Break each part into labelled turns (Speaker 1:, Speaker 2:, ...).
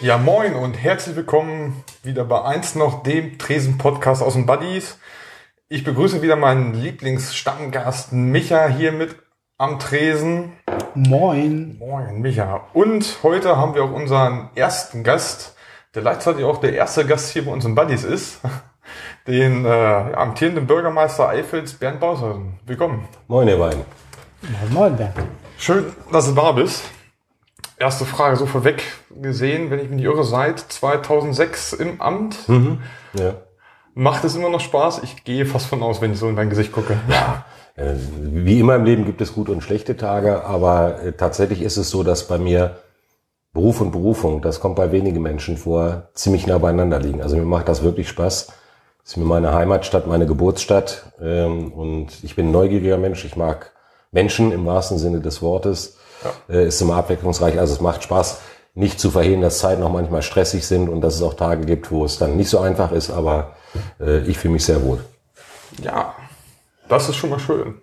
Speaker 1: Ja, moin und herzlich willkommen wieder bei eins noch dem Tresen-Podcast aus den Buddies. Ich begrüße wieder meinen Lieblingsstammgast Micha hier mit am Tresen.
Speaker 2: Moin.
Speaker 1: Moin, Micha. Und heute haben wir auch unseren ersten Gast, der gleichzeitig auch der erste Gast hier bei uns in Buddies ist, den äh, ja, amtierenden Bürgermeister Eifels, Bernd Baushausen. Willkommen.
Speaker 3: Moin, ihr beiden.
Speaker 2: Moin, moin, Bernd.
Speaker 1: Schön, dass du da bist. Erste Frage so vorweg gesehen, wenn ich mich nicht irre, seit 2006 im Amt.
Speaker 3: Mhm. Ja.
Speaker 1: Macht es immer noch Spaß? Ich gehe fast von aus, wenn ich so in dein Gesicht gucke.
Speaker 3: Ja. Wie immer im Leben gibt es gute und schlechte Tage, aber äh, tatsächlich ist es so, dass bei mir Beruf und Berufung, das kommt bei wenigen Menschen vor, ziemlich nah beieinander liegen. Also mir macht das wirklich Spaß. Das ist mir meine Heimatstadt, meine Geburtsstadt ähm, und ich bin ein neugieriger Mensch. Ich mag Menschen im wahrsten Sinne des Wortes. Ja. Äh, ist immer abwechslungsreich. Also es macht Spaß, nicht zu verhehlen, dass Zeiten auch manchmal stressig sind und dass es auch Tage gibt, wo es dann nicht so einfach ist, aber äh, ich fühle mich sehr wohl.
Speaker 1: Ja, das ist schon mal schön.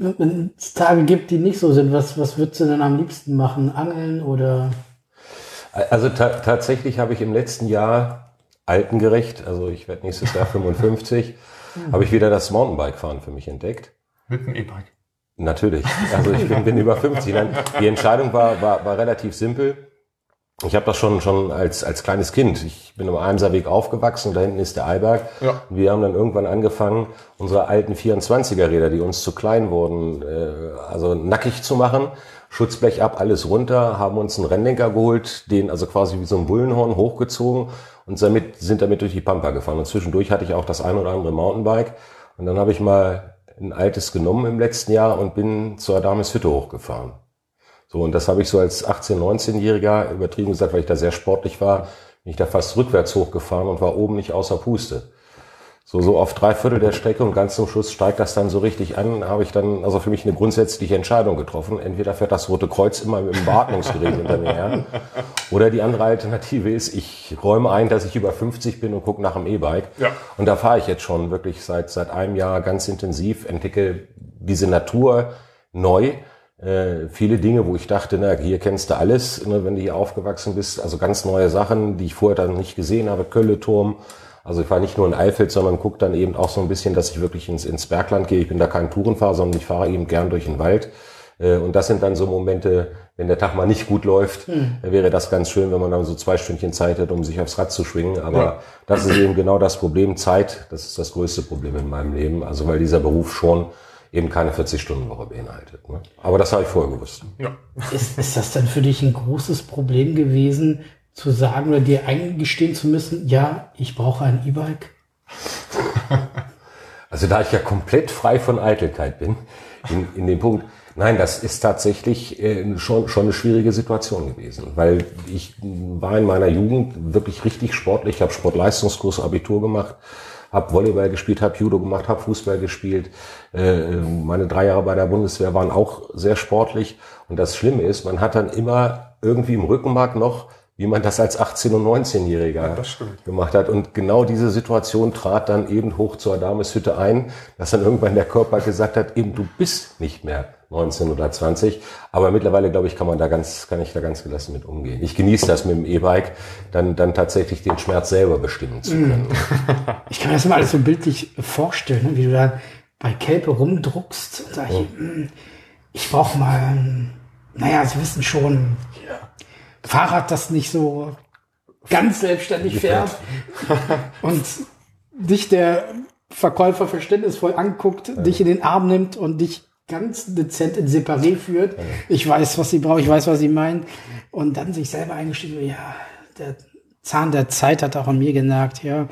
Speaker 2: Wenn es Tage gibt, die nicht so sind, was, was würdest du denn am liebsten machen? Angeln oder?
Speaker 3: Also ta tatsächlich habe ich im letzten Jahr altengerecht, also ich werde nächstes Jahr 55, habe ich wieder das Mountainbike-Fahren für mich entdeckt.
Speaker 1: Mit dem E-Bike?
Speaker 3: Natürlich. Also ich bin, bin über 50. Nein, die Entscheidung war, war, war relativ simpel. Ich habe das schon schon als als kleines Kind. Ich bin am Eimserweg aufgewachsen. Da hinten ist der Eiberg. Ja. Wir haben dann irgendwann angefangen, unsere alten 24er Räder, die uns zu klein wurden, äh, also nackig zu machen. Schutzblech ab, alles runter, haben uns einen Rennlenker geholt, den also quasi wie so ein Bullenhorn hochgezogen und damit, sind damit durch die Pampa gefahren. Und zwischendurch hatte ich auch das ein oder andere Mountainbike. Und dann habe ich mal ein altes genommen im letzten Jahr und bin zur Adameshütte hochgefahren. So, und das habe ich so als 18-, 19-Jähriger übertrieben gesagt, weil ich da sehr sportlich war, bin ich da fast rückwärts hochgefahren und war oben nicht außer Puste. So, so auf drei Viertel der Strecke und ganz zum Schluss steigt das dann so richtig an, habe ich dann also für mich eine grundsätzliche Entscheidung getroffen. Entweder fährt das Rote Kreuz immer mit dem Beatmungsgerät hinter mir her, oder die andere Alternative ist, ich räume ein, dass ich über 50 bin und gucke nach dem E-Bike. Ja. Und da fahre ich jetzt schon wirklich seit, seit einem Jahr ganz intensiv, entdecke diese Natur neu. Äh, viele Dinge, wo ich dachte, na, hier kennst du alles, ne, wenn du hier aufgewachsen bist. Also ganz neue Sachen, die ich vorher dann nicht gesehen habe. Kölleturm, also ich fahre nicht nur in Eifeld, sondern gucke dann eben auch so ein bisschen, dass ich wirklich ins, ins Bergland gehe. Ich bin da kein Tourenfahrer, sondern ich fahre eben gern durch den Wald. Äh, und das sind dann so Momente, wenn der Tag mal nicht gut läuft, hm. wäre das ganz schön, wenn man dann so zwei Stündchen Zeit hat, um sich aufs Rad zu schwingen. Aber ja. das ist eben genau das Problem. Zeit, das ist das größte Problem in meinem Leben. Also weil dieser Beruf schon eben keine 40-Stunden-Woche beinhaltet. Ne? Aber das habe ich vorher gewusst.
Speaker 2: Ja. Ist, ist das dann für dich ein großes Problem gewesen, zu sagen oder dir eingestehen zu müssen, ja, ich brauche ein E-Bike?
Speaker 3: Also da ich ja komplett frei von Eitelkeit bin, in, in dem Punkt, nein, das ist tatsächlich äh, schon, schon eine schwierige Situation gewesen, weil ich war in meiner Jugend wirklich richtig sportlich, ich habe Sportleistungskurs, Abitur gemacht, habe Volleyball gespielt, habe Judo gemacht, habe Fußball gespielt. Äh, meine drei Jahre bei der Bundeswehr waren auch sehr sportlich. Und das Schlimme ist, man hat dann immer irgendwie im Rückenmark noch wie man das als 18- und 19-Jähriger ja, gemacht hat. Und genau diese Situation trat dann eben hoch zur Adameshütte ein, dass dann irgendwann der Körper gesagt hat, eben du bist nicht mehr 19 oder 20. Aber mittlerweile, glaube ich, kann man da ganz, kann ich da ganz gelassen mit umgehen. Ich genieße das mit dem E-Bike, dann, dann tatsächlich den Schmerz selber bestimmen zu können.
Speaker 2: Ich kann mir das immer alles so bildlich vorstellen, ne? wie du da bei Kelpe rumdruckst und sagst, oh. ich brauche mal, naja, Sie wissen schon, Fahrrad, das nicht so ganz selbstständig fährt und dich der Verkäufer verständnisvoll anguckt, ja. dich in den Arm nimmt und dich ganz dezent in Separé führt. Ja. Ich weiß, was sie braucht, ich weiß, was sie meint. Und dann sich selber eingesteht, ja, der Zahn der Zeit hat auch an mir genagt, ja.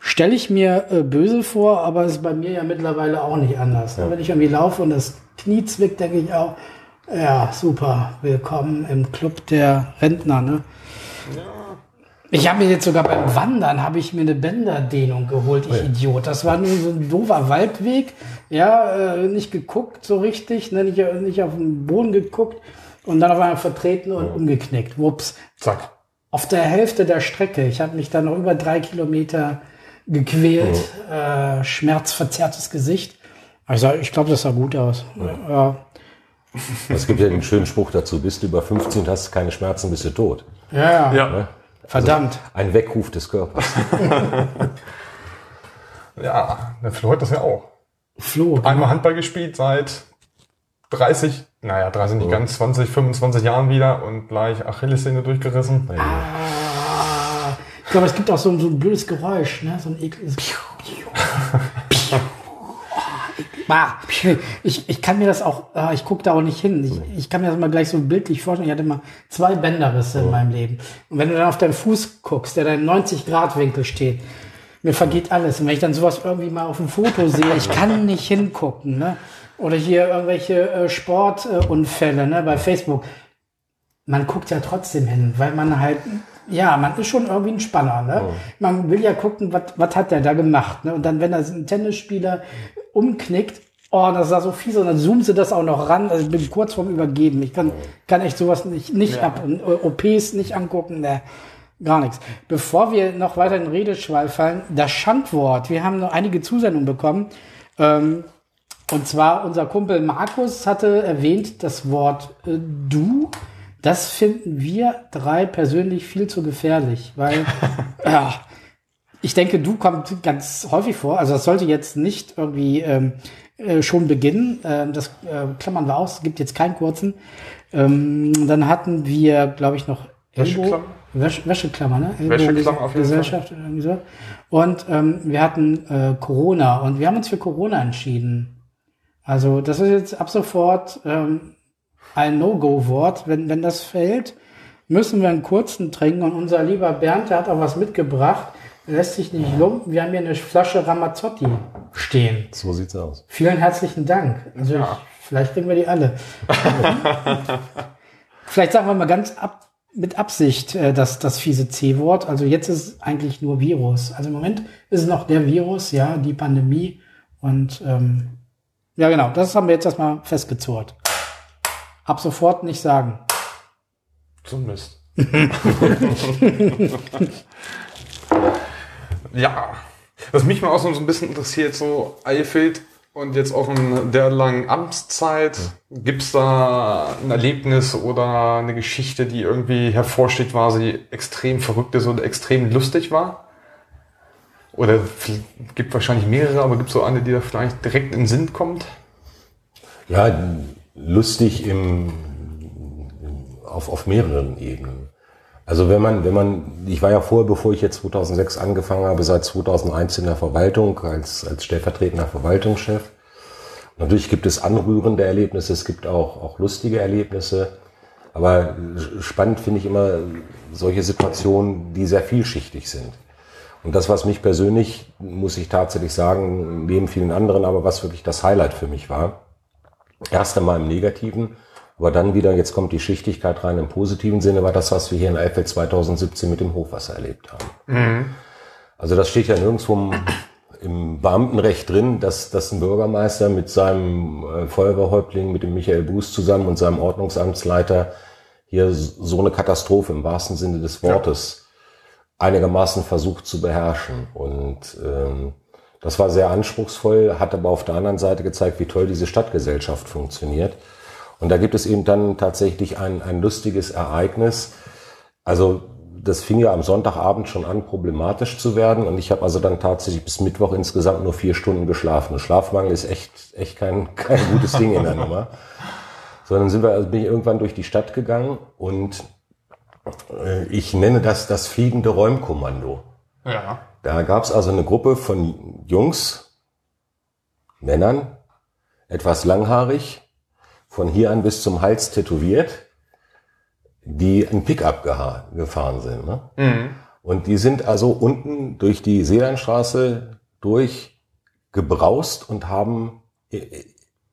Speaker 2: Stelle ich mir äh, böse vor, aber es ist bei mir ja mittlerweile auch nicht anders. Ja. Wenn ich irgendwie laufe und das Knie zwickt, denke ich auch, ja, super. Willkommen im Club der Rentner, ne? Ja. Ich habe mir jetzt sogar beim Wandern habe ich mir eine Bänderdehnung geholt, ich oh ja. Idiot. Das war nur so ein doofer Waldweg. Ja, äh, nicht geguckt so richtig, ne, nicht, nicht auf den Boden geguckt und dann auf einmal vertreten und ja. umgeknickt. Wups. Zack. Auf der Hälfte der Strecke. Ich habe mich dann noch über drei Kilometer gequält, oh. äh, schmerzverzerrtes Gesicht. Also ich glaube, das sah gut aus. Ja. Ja.
Speaker 3: Es gibt ja den schönen Spruch dazu, bist du über 15 hast keine Schmerzen, bist du tot.
Speaker 2: Ja, ja. Ne? Verdammt.
Speaker 3: Also ein Weckruf des Körpers.
Speaker 1: ja, der Flo hat das ja auch.
Speaker 2: Flo.
Speaker 1: Einmal Handball gespielt seit 30, naja, 30 nicht oh. ganz, 20, 25 Jahren wieder und gleich Achillessehne durchgerissen.
Speaker 2: Ah, ich glaube, es gibt auch so, so ein blödes Geräusch, ne? so ein ekliges. Ich, ich kann mir das auch, ah, ich gucke da auch nicht hin. Ich, ich kann mir das mal gleich so bildlich vorstellen. Ich hatte mal zwei Bänderrisse in meinem Leben. Und wenn du dann auf deinen Fuß guckst, der da im 90-Grad-Winkel steht, mir vergeht alles. Und wenn ich dann sowas irgendwie mal auf dem Foto sehe, ich kann nicht hingucken. Ne? Oder hier irgendwelche äh, Sportunfälle ne, bei Facebook. Man guckt ja trotzdem hin, weil man halt, ja, man ist schon irgendwie ein Spanner. Ne? Oh. Man will ja gucken, was hat der da gemacht. Ne? Und dann, wenn da ein Tennisspieler umknickt, oh, das sah so fies und dann zoomen sie das auch noch ran. Also ich bin kurz vorm Übergeben. Ich kann, kann echt sowas nicht, nicht ja. ab. Und OPs nicht angucken, ne, gar nichts. Bevor wir noch weiter in Redeschwall fallen, das Schandwort. Wir haben noch einige Zusendungen bekommen. Ähm, und zwar unser Kumpel Markus hatte erwähnt das Wort äh, du. Das finden wir drei persönlich viel zu gefährlich, weil ja, ich denke, du kommt ganz häufig vor. Also das sollte jetzt nicht irgendwie ähm, äh, schon beginnen. Ähm, das äh, klammern wir aus. Es gibt jetzt keinen kurzen. Ähm, dann hatten wir, glaube ich, noch
Speaker 1: Wäscheklammer.
Speaker 2: Wäsch Wäscheklammer, ne?
Speaker 1: Wäscheklammer auf jeden
Speaker 2: Gesellschaft Fall. irgendwie so. Und ähm, wir hatten äh, Corona und wir haben uns für Corona entschieden. Also das ist jetzt ab sofort ähm, ein No-Go-Wort. Wenn, wenn das fällt, müssen wir einen kurzen trinken. Und unser lieber Bernd, der hat auch was mitgebracht. Lässt sich nicht lumpen. Wir haben hier eine Flasche Ramazzotti stehen.
Speaker 3: So sieht's aus.
Speaker 2: Vielen herzlichen Dank. Also ja. ich, vielleicht kriegen wir die alle. vielleicht sagen wir mal ganz ab, mit Absicht äh, das, das fiese C-Wort. Also jetzt ist es eigentlich nur Virus. Also im Moment ist es noch der Virus, ja, die Pandemie. Und ähm, ja, genau, das haben wir jetzt erstmal festgezurrt. Ab sofort nicht sagen.
Speaker 1: Zum Mist. ja, was mich mal auch so ein bisschen interessiert, so Eifeld und jetzt auch in der langen Amtszeit, gibt's da ein Erlebnis oder eine Geschichte, die irgendwie hervorsteht, war sie extrem verrückt ist oder extrem lustig war? Oder gibt wahrscheinlich mehrere, aber gibt es so eine, die da vielleicht direkt in den Sinn kommt?
Speaker 3: Ja, lustig im, auf, auf mehreren Ebenen. Also wenn man, wenn man, ich war ja vorher, bevor ich jetzt 2006 angefangen habe, seit 2001 in der Verwaltung als, als stellvertretender Verwaltungschef. Natürlich gibt es anrührende Erlebnisse, es gibt auch, auch lustige Erlebnisse. Aber spannend finde ich immer solche Situationen, die sehr vielschichtig sind. Und das, was mich persönlich, muss ich tatsächlich sagen, neben vielen anderen, aber was wirklich das Highlight für mich war, erst einmal im Negativen, aber dann wieder, jetzt kommt die Schichtigkeit rein im positiven Sinne, war das, was wir hier in Eifel 2017 mit dem Hochwasser erlebt haben. Mhm. Also das steht ja nirgendwo im, im Beamtenrecht drin, dass, dass ein Bürgermeister mit seinem äh, Feuerwehrhäuptling, mit dem Michael Buß zusammen und seinem Ordnungsamtsleiter hier so eine Katastrophe im wahrsten Sinne des Wortes einigermaßen versucht zu beherrschen. Und ähm, das war sehr anspruchsvoll, hat aber auf der anderen Seite gezeigt, wie toll diese Stadtgesellschaft funktioniert. Und da gibt es eben dann tatsächlich ein, ein lustiges Ereignis. Also das fing ja am Sonntagabend schon an, problematisch zu werden. Und ich habe also dann tatsächlich bis Mittwoch insgesamt nur vier Stunden geschlafen. Schlafmangel ist echt, echt kein, kein gutes Ding in der Nummer. Sondern sind wir, also bin ich irgendwann durch die Stadt gegangen und äh, ich nenne das das fliegende Räumkommando.
Speaker 1: Ja.
Speaker 3: Da gab es also eine Gruppe von Jungs, Männern, etwas langhaarig, von hier an bis zum Hals tätowiert, die ein Pickup gefahren sind. Ne? Mhm. Und die sind also unten durch die Seelandstraße durchgebraust und haben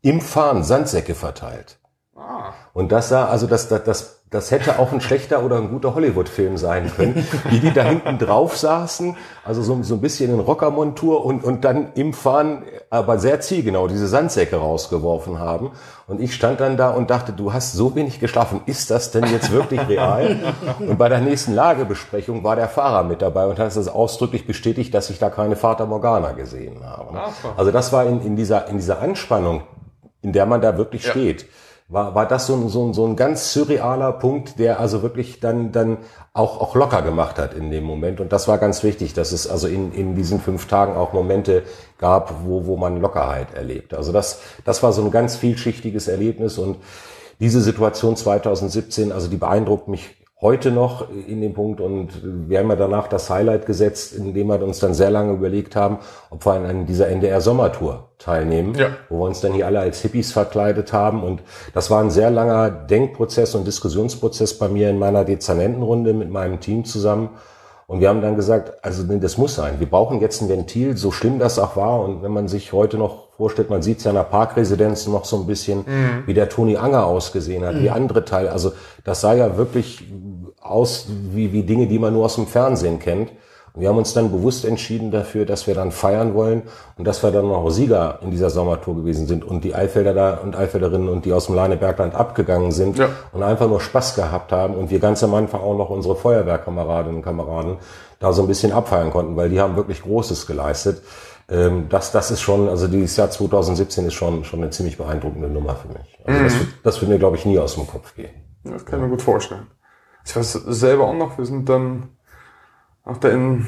Speaker 3: im Fahren Sandsäcke verteilt. Ah. Und das sah, also das, das, das, das hätte auch ein schlechter oder ein guter Hollywood-Film sein können, wie die da hinten drauf saßen, also so, so ein bisschen in Rockermontur und, und dann im Fahren, aber sehr zielgenau, diese Sandsäcke rausgeworfen haben. Und ich stand dann da und dachte, du hast so wenig geschlafen, ist das denn jetzt wirklich real? Und bei der nächsten Lagebesprechung war der Fahrer mit dabei und hat es ausdrücklich bestätigt, dass ich da keine Vater Morgana gesehen habe. Also das war in, in, dieser, in dieser Anspannung, in der man da wirklich ja. steht war, war das so ein, so, ein, so ein ganz surrealer Punkt, der also wirklich dann, dann auch, auch locker gemacht hat in dem Moment. Und das war ganz wichtig, dass es also in, in diesen fünf Tagen auch Momente gab, wo, wo man Lockerheit erlebt. Also das, das war so ein ganz vielschichtiges Erlebnis und diese Situation 2017, also die beeindruckt mich heute noch in dem Punkt und wir haben ja danach das Highlight gesetzt, indem wir uns dann sehr lange überlegt haben, ob wir an dieser NDR-Sommertour teilnehmen, ja. wo wir uns dann hier alle als Hippies verkleidet haben und das war ein sehr langer Denkprozess und Diskussionsprozess bei mir in meiner Dezernentenrunde mit meinem Team zusammen und wir haben dann gesagt, also das muss sein. Wir brauchen jetzt ein Ventil, so schlimm das auch war. Und wenn man sich heute noch vorstellt, man sieht es ja in der Parkresidenz noch so ein bisschen, mhm. wie der Toni Anger ausgesehen hat, mhm. wie andere Teile. Also das sah ja wirklich aus wie, wie Dinge, die man nur aus dem Fernsehen kennt. Und wir haben uns dann bewusst entschieden dafür, dass wir dann feiern wollen und dass wir dann noch Sieger in dieser Sommertour gewesen sind und die Eifelder da und Eifelderinnen und die aus dem Leinebergland abgegangen sind ja. und einfach nur Spaß gehabt haben und wir ganz am Anfang auch noch unsere Feuerwehrkameradinnen und Kameraden da so ein bisschen abfeiern konnten, weil die haben wirklich Großes geleistet. Ähm, das, das ist schon, also dieses Jahr 2017 ist schon, schon eine ziemlich beeindruckende Nummer für mich. Also mhm. das, das wird mir, glaube ich, nie aus dem Kopf gehen.
Speaker 1: Das kann ich mir gut vorstellen. Ich weiß selber auch noch, wir sind dann auch da in,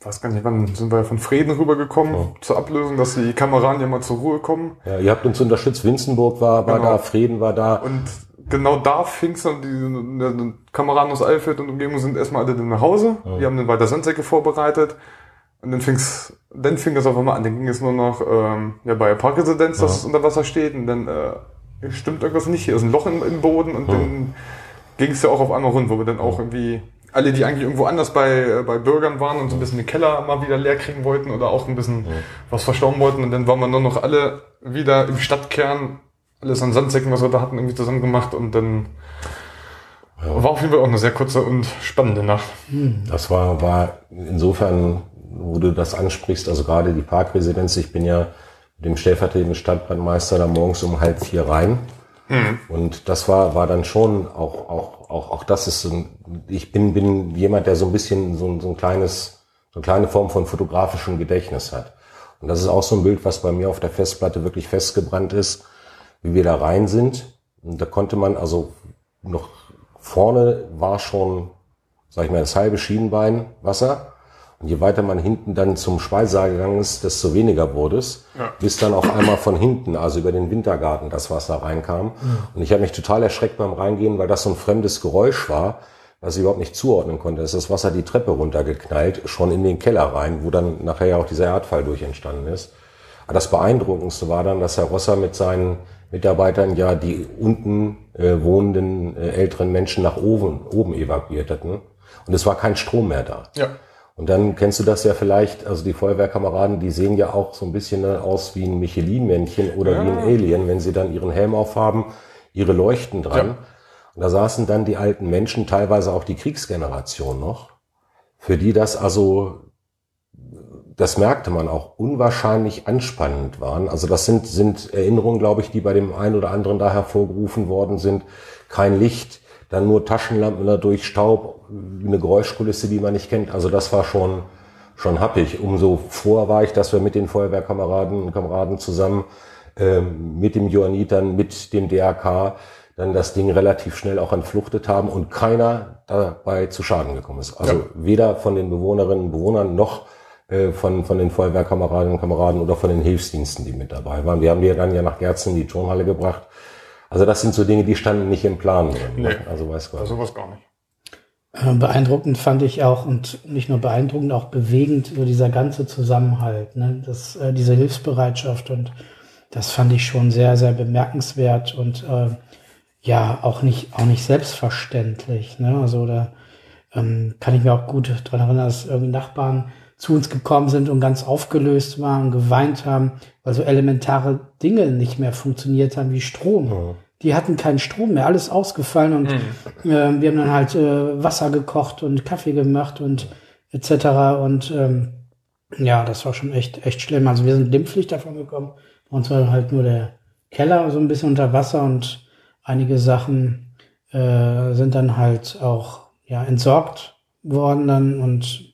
Speaker 1: weiß gar nicht, wann sind wir von Frieden rübergekommen ja. zur Ablösung, dass die Kameraden ja mal zur Ruhe kommen.
Speaker 3: Ja, ihr habt uns unterstützt, Winzenburg war, war genau. da, Frieden war da.
Speaker 1: Und genau da fing's dann, die, die Kameraden aus Eifeld und Umgebung sind erstmal alle dann nach Hause. Ja. Die haben dann weiter Sandsäcke vorbereitet. Und dann fing's, dann fing das auf einmal an. Dann ging es nur noch ähm, ja, bei der Parkresidenz, dass ja. es unter Wasser steht. Und dann äh, stimmt irgendwas nicht. Hier ist ein Loch im, im Boden. Und ja. dann ging es ja auch auf einmal rund, wo wir dann auch irgendwie alle, die eigentlich irgendwo anders bei, äh, bei Bürgern waren und so ein bisschen den Keller mal wieder leer kriegen wollten oder auch ein bisschen ja. was verstauen wollten. Und dann waren wir nur noch alle wieder im Stadtkern, alles an Sandsäcken, was wir da hatten, irgendwie zusammen gemacht und dann ja. war auf jeden Fall auch eine sehr kurze und spannende Nacht.
Speaker 3: Das war, war insofern, wo du das ansprichst, also gerade die Parkresidenz, ich bin ja mit dem stellvertretenden Stadtbrandmeister da morgens um halb vier rein. Mhm. Und das war, war dann schon auch, auch auch, auch das ist so ein, ich bin, bin jemand, der so ein bisschen so ein, so ein kleines, so eine kleine Form von fotografischem Gedächtnis hat. Und das ist auch so ein Bild, was bei mir auf der Festplatte wirklich festgebrannt ist, wie wir da rein sind. Und da konnte man also noch vorne war schon, sag ich mal, das halbe Schienenbein Wasser. Und je weiter man hinten dann zum Speisesaal gegangen ist, desto weniger wurde es, ja. bis dann auf einmal von hinten, also über den Wintergarten, das Wasser reinkam. Und ich habe mich total erschreckt beim Reingehen, weil das so ein fremdes Geräusch war, was ich überhaupt nicht zuordnen konnte. Es ist das Wasser die Treppe runtergeknallt, schon in den Keller rein, wo dann nachher ja auch dieser Erdfall durch entstanden ist. Aber das Beeindruckendste war dann, dass Herr Rosser mit seinen Mitarbeitern ja die unten äh, wohnenden äh, älteren Menschen nach oben, oben evakuiert hatten. Und es war kein Strom mehr da. Ja. Und dann kennst du das ja vielleicht, also die Feuerwehrkameraden, die sehen ja auch so ein bisschen aus wie ein Michelin-Männchen oder ja. wie ein Alien, wenn sie dann ihren Helm aufhaben, ihre Leuchten dran. Ja. Und da saßen dann die alten Menschen, teilweise auch die Kriegsgeneration noch, für die das also, das merkte man auch, unwahrscheinlich anspannend waren. Also das sind, sind Erinnerungen, glaube ich, die bei dem einen oder anderen da hervorgerufen worden sind. Kein Licht, dann nur Taschenlampen dadurch, Staub, eine Geräuschkulisse, die man nicht kennt. Also das war schon, schon happig. Umso vor war ich, dass wir mit den Feuerwehrkameraden und Kameraden zusammen, ähm, mit dem Johannit, dann mit dem DRK, dann das Ding relativ schnell auch entfluchtet haben und keiner dabei zu Schaden gekommen ist. Also ja. weder von den Bewohnerinnen und Bewohnern noch äh, von, von den Feuerwehrkameradinnen und Kameraden oder von den Hilfsdiensten, die mit dabei waren. Wir haben die dann ja nach Gerzen in die Turnhalle gebracht also das sind so Dinge, die standen nicht im Plan drin.
Speaker 1: Ne? Nee, also weiß Gott. Also was gar nicht.
Speaker 2: Äh, beeindruckend fand ich auch und nicht nur beeindruckend, auch bewegend so dieser ganze Zusammenhalt, ne? das, äh, diese Hilfsbereitschaft und das fand ich schon sehr, sehr bemerkenswert und äh, ja auch nicht auch nicht selbstverständlich. Ne? Also da ähm, kann ich mir auch gut dran erinnern, dass irgendwie Nachbarn zu uns gekommen sind und ganz aufgelöst waren, geweint haben, weil so elementare Dinge nicht mehr funktioniert haben wie Strom. Mhm. die hatten keinen Strom mehr, alles ausgefallen und mhm. äh, wir haben dann halt äh, Wasser gekocht und Kaffee gemacht und etc. Und ähm, ja, das war schon echt, echt schlimm. Also wir sind glimpflich davon gekommen. Bei uns war halt nur der Keller so ein bisschen unter Wasser und einige Sachen äh, sind dann halt auch ja, entsorgt worden dann und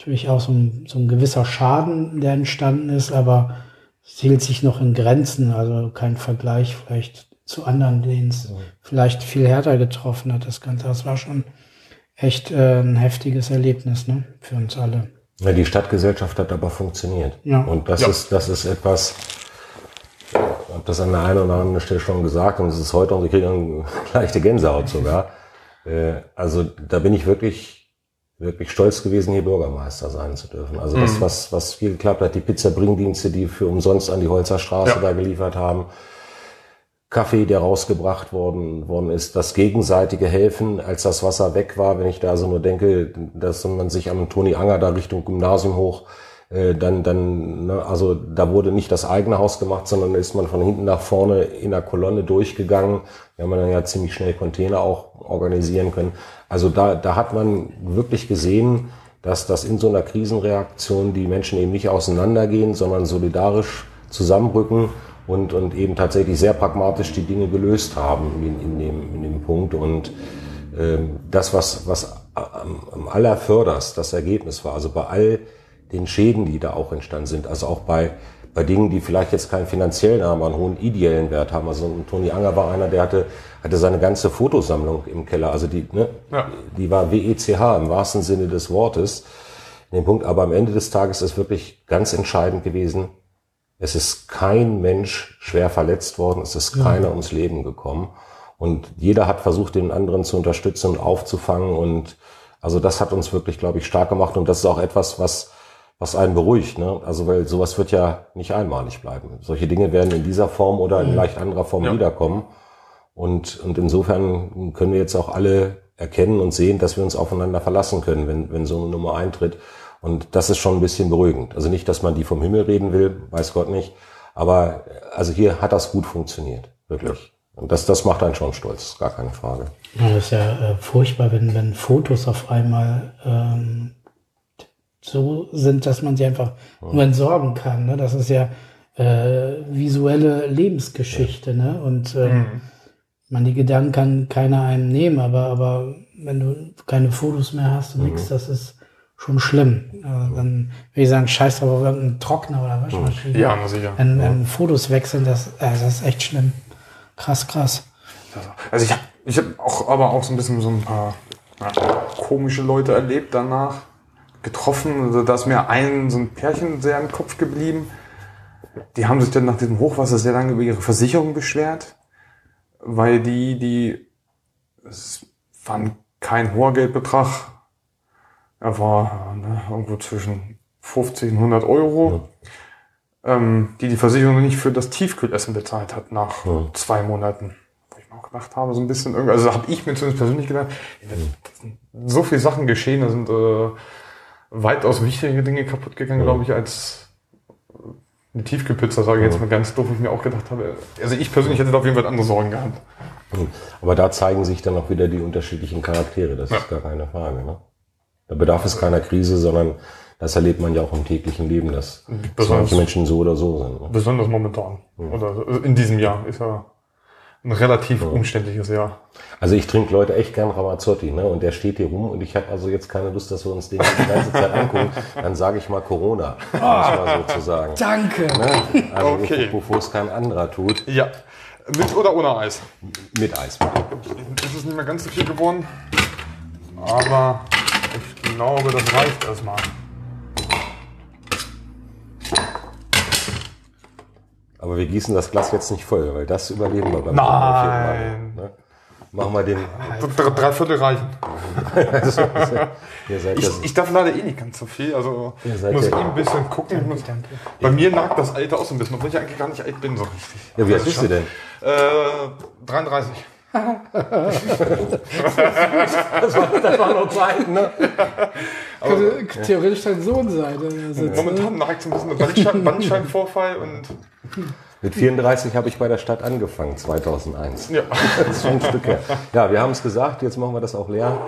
Speaker 2: natürlich auch so ein, so ein gewisser Schaden, der entstanden ist, aber es hielt sich noch in Grenzen, also kein Vergleich vielleicht zu anderen, denen es ja. vielleicht viel härter getroffen hat, das Ganze. Das war schon echt äh, ein heftiges Erlebnis ne, für uns alle.
Speaker 3: Ja, die Stadtgesellschaft hat aber funktioniert. Ja. Und das ja. ist, das ist etwas, ich habe das an der einen oder anderen Stelle schon gesagt und es ist heute und wir kriegen eine leichte Gänsehaut sogar. Äh, also da bin ich wirklich, wirklich stolz gewesen, hier Bürgermeister sein zu dürfen. Also mhm. das, was, was viel geklappt hat, die Pizza-Bringdienste, die für umsonst an die Holzer Straße ja. da geliefert haben, Kaffee, der rausgebracht worden, worden ist, das gegenseitige Helfen, als das Wasser weg war, wenn ich da so nur denke, dass man sich am Toni Anger da Richtung Gymnasium hoch, äh, dann, dann, ne, also da wurde nicht das eigene Haus gemacht, sondern ist man von hinten nach vorne in der Kolonne durchgegangen. Wir haben dann ja ziemlich schnell Container auch organisieren können. Also da, da hat man wirklich gesehen, dass das in so einer Krisenreaktion die Menschen eben nicht auseinandergehen, sondern solidarisch zusammenrücken und, und eben tatsächlich sehr pragmatisch die Dinge gelöst haben in, in, dem, in dem Punkt. Und ähm, das, was, was am, am allerförderst das Ergebnis war, also bei all den Schäden, die da auch entstanden sind, also auch bei, bei Dingen, die vielleicht jetzt keinen finanziellen, aber einen hohen ideellen Wert haben. Also Toni Anger war einer, der hatte, hatte seine ganze Fotosammlung im Keller. Also die, ne, ja. die war WECH im wahrsten Sinne des Wortes. In dem Punkt, aber am Ende des Tages ist wirklich ganz entscheidend gewesen, es ist kein Mensch schwer verletzt worden, es ist keiner ja. ums Leben gekommen. Und jeder hat versucht, den anderen zu unterstützen und aufzufangen. Und also das hat uns wirklich, glaube ich, stark gemacht. Und das ist auch etwas, was, was einen beruhigt. Ne? Also weil sowas wird ja nicht einmalig bleiben. Solche Dinge werden in dieser Form oder in leicht anderer Form ja. wiederkommen. Und, und insofern können wir jetzt auch alle erkennen und sehen, dass wir uns aufeinander verlassen können, wenn, wenn so eine Nummer eintritt. Und das ist schon ein bisschen beruhigend. Also nicht, dass man die vom Himmel reden will, weiß Gott nicht. Aber also hier hat das gut funktioniert, wirklich. Und das, das macht einen schon stolz, gar keine Frage.
Speaker 2: Ja, das ist ja äh, furchtbar, wenn, wenn Fotos auf einmal ähm, so sind, dass man sie einfach ja. nur entsorgen kann. Ne? Das ist ja äh, visuelle Lebensgeschichte. Ja. Ne? Und ähm, mhm. man die Gedanken kann keiner einem nehmen, aber, aber wenn du keine Fotos mehr hast und mhm. nichts, das ist schon schlimm. Also dann würde ich sagen, scheiß drauf auf irgendeinen Trockner oder Waschmaschine. Ja, na sicher. Wenn, wenn Fotos wechseln, das, äh, das ist echt schlimm. Krass, krass.
Speaker 1: Also ich habe ich hab auch aber auch so ein bisschen so ein paar na, komische Leute erlebt danach, getroffen. Also da ist mir ein, so ein Pärchen sehr im Kopf geblieben. Die haben sich dann nach diesem Hochwasser sehr lange über ihre Versicherung beschwert, weil die, die, es war kein hoher Geldbetrag, er war ne, irgendwo zwischen 50 und 100 Euro, ja. ähm, die die Versicherung nicht für das Tiefkühlessen bezahlt hat nach ja. zwei Monaten. Wo ich mir auch gedacht habe, so ein bisschen, irgendwie, also habe ich mir zumindest persönlich gedacht, so viele Sachen geschehen, da sind äh, weitaus wichtige Dinge kaputt gegangen, ja. glaube ich, als eine Tiefkühlpizza, sage ich jetzt mal ganz doof, wo ich mir auch gedacht habe. Also ich persönlich hätte da auf jeden Fall andere Sorgen gehabt.
Speaker 3: Aber da zeigen sich dann auch wieder die unterschiedlichen Charaktere, das ist gar keine Frage. Ne? Da bedarf es keiner Krise, sondern das erlebt man ja auch im täglichen Leben, dass, manche Menschen so oder so sind.
Speaker 1: Ne? Besonders momentan. Ja. Oder in diesem Jahr ist ja ein relativ ja. umständliches Jahr.
Speaker 3: Also ich trinke Leute echt gern Ramazzotti, ne? Und der steht hier rum und ich habe also jetzt keine Lust, dass wir uns den die ganze Zeit angucken. Dann sage ich mal Corona, oh, mal sozusagen.
Speaker 2: Danke.
Speaker 3: Ne? Also okay. bevor es kein anderer tut.
Speaker 1: Ja. Mit oder ohne Eis?
Speaker 3: Mit Eis.
Speaker 1: Es ist nicht mehr ganz so viel geworden, aber ich glaube, das reicht erstmal.
Speaker 3: Aber wir gießen das Glas jetzt nicht voll, weil das überleben wir beim
Speaker 1: Nein. Mal, ne?
Speaker 3: Machen wir den.
Speaker 1: Drei, drei Viertel reichen. also, ich, ich, darf leider eh nicht ganz so viel. Also muss ich ein bisschen gucken. Danke, danke. Bei mir nagt das Alter auch so ein bisschen, obwohl ich eigentlich gar nicht alt bin so richtig.
Speaker 3: Ja, wie alt bist du denn?
Speaker 1: Äh, 33
Speaker 2: das, war, das war noch Zeiten, ne? Aber, Könnte theoretisch dein Sohn sein. Der
Speaker 1: sitzt, Momentan ne? neigt so ein bisschen Bandschein, Bandscheibenvorfall und
Speaker 3: Mit 34 habe ich bei der Stadt angefangen, 2001. Ja. Das ist schon ein Stück her. Ja, wir haben es gesagt, jetzt machen wir das auch leer.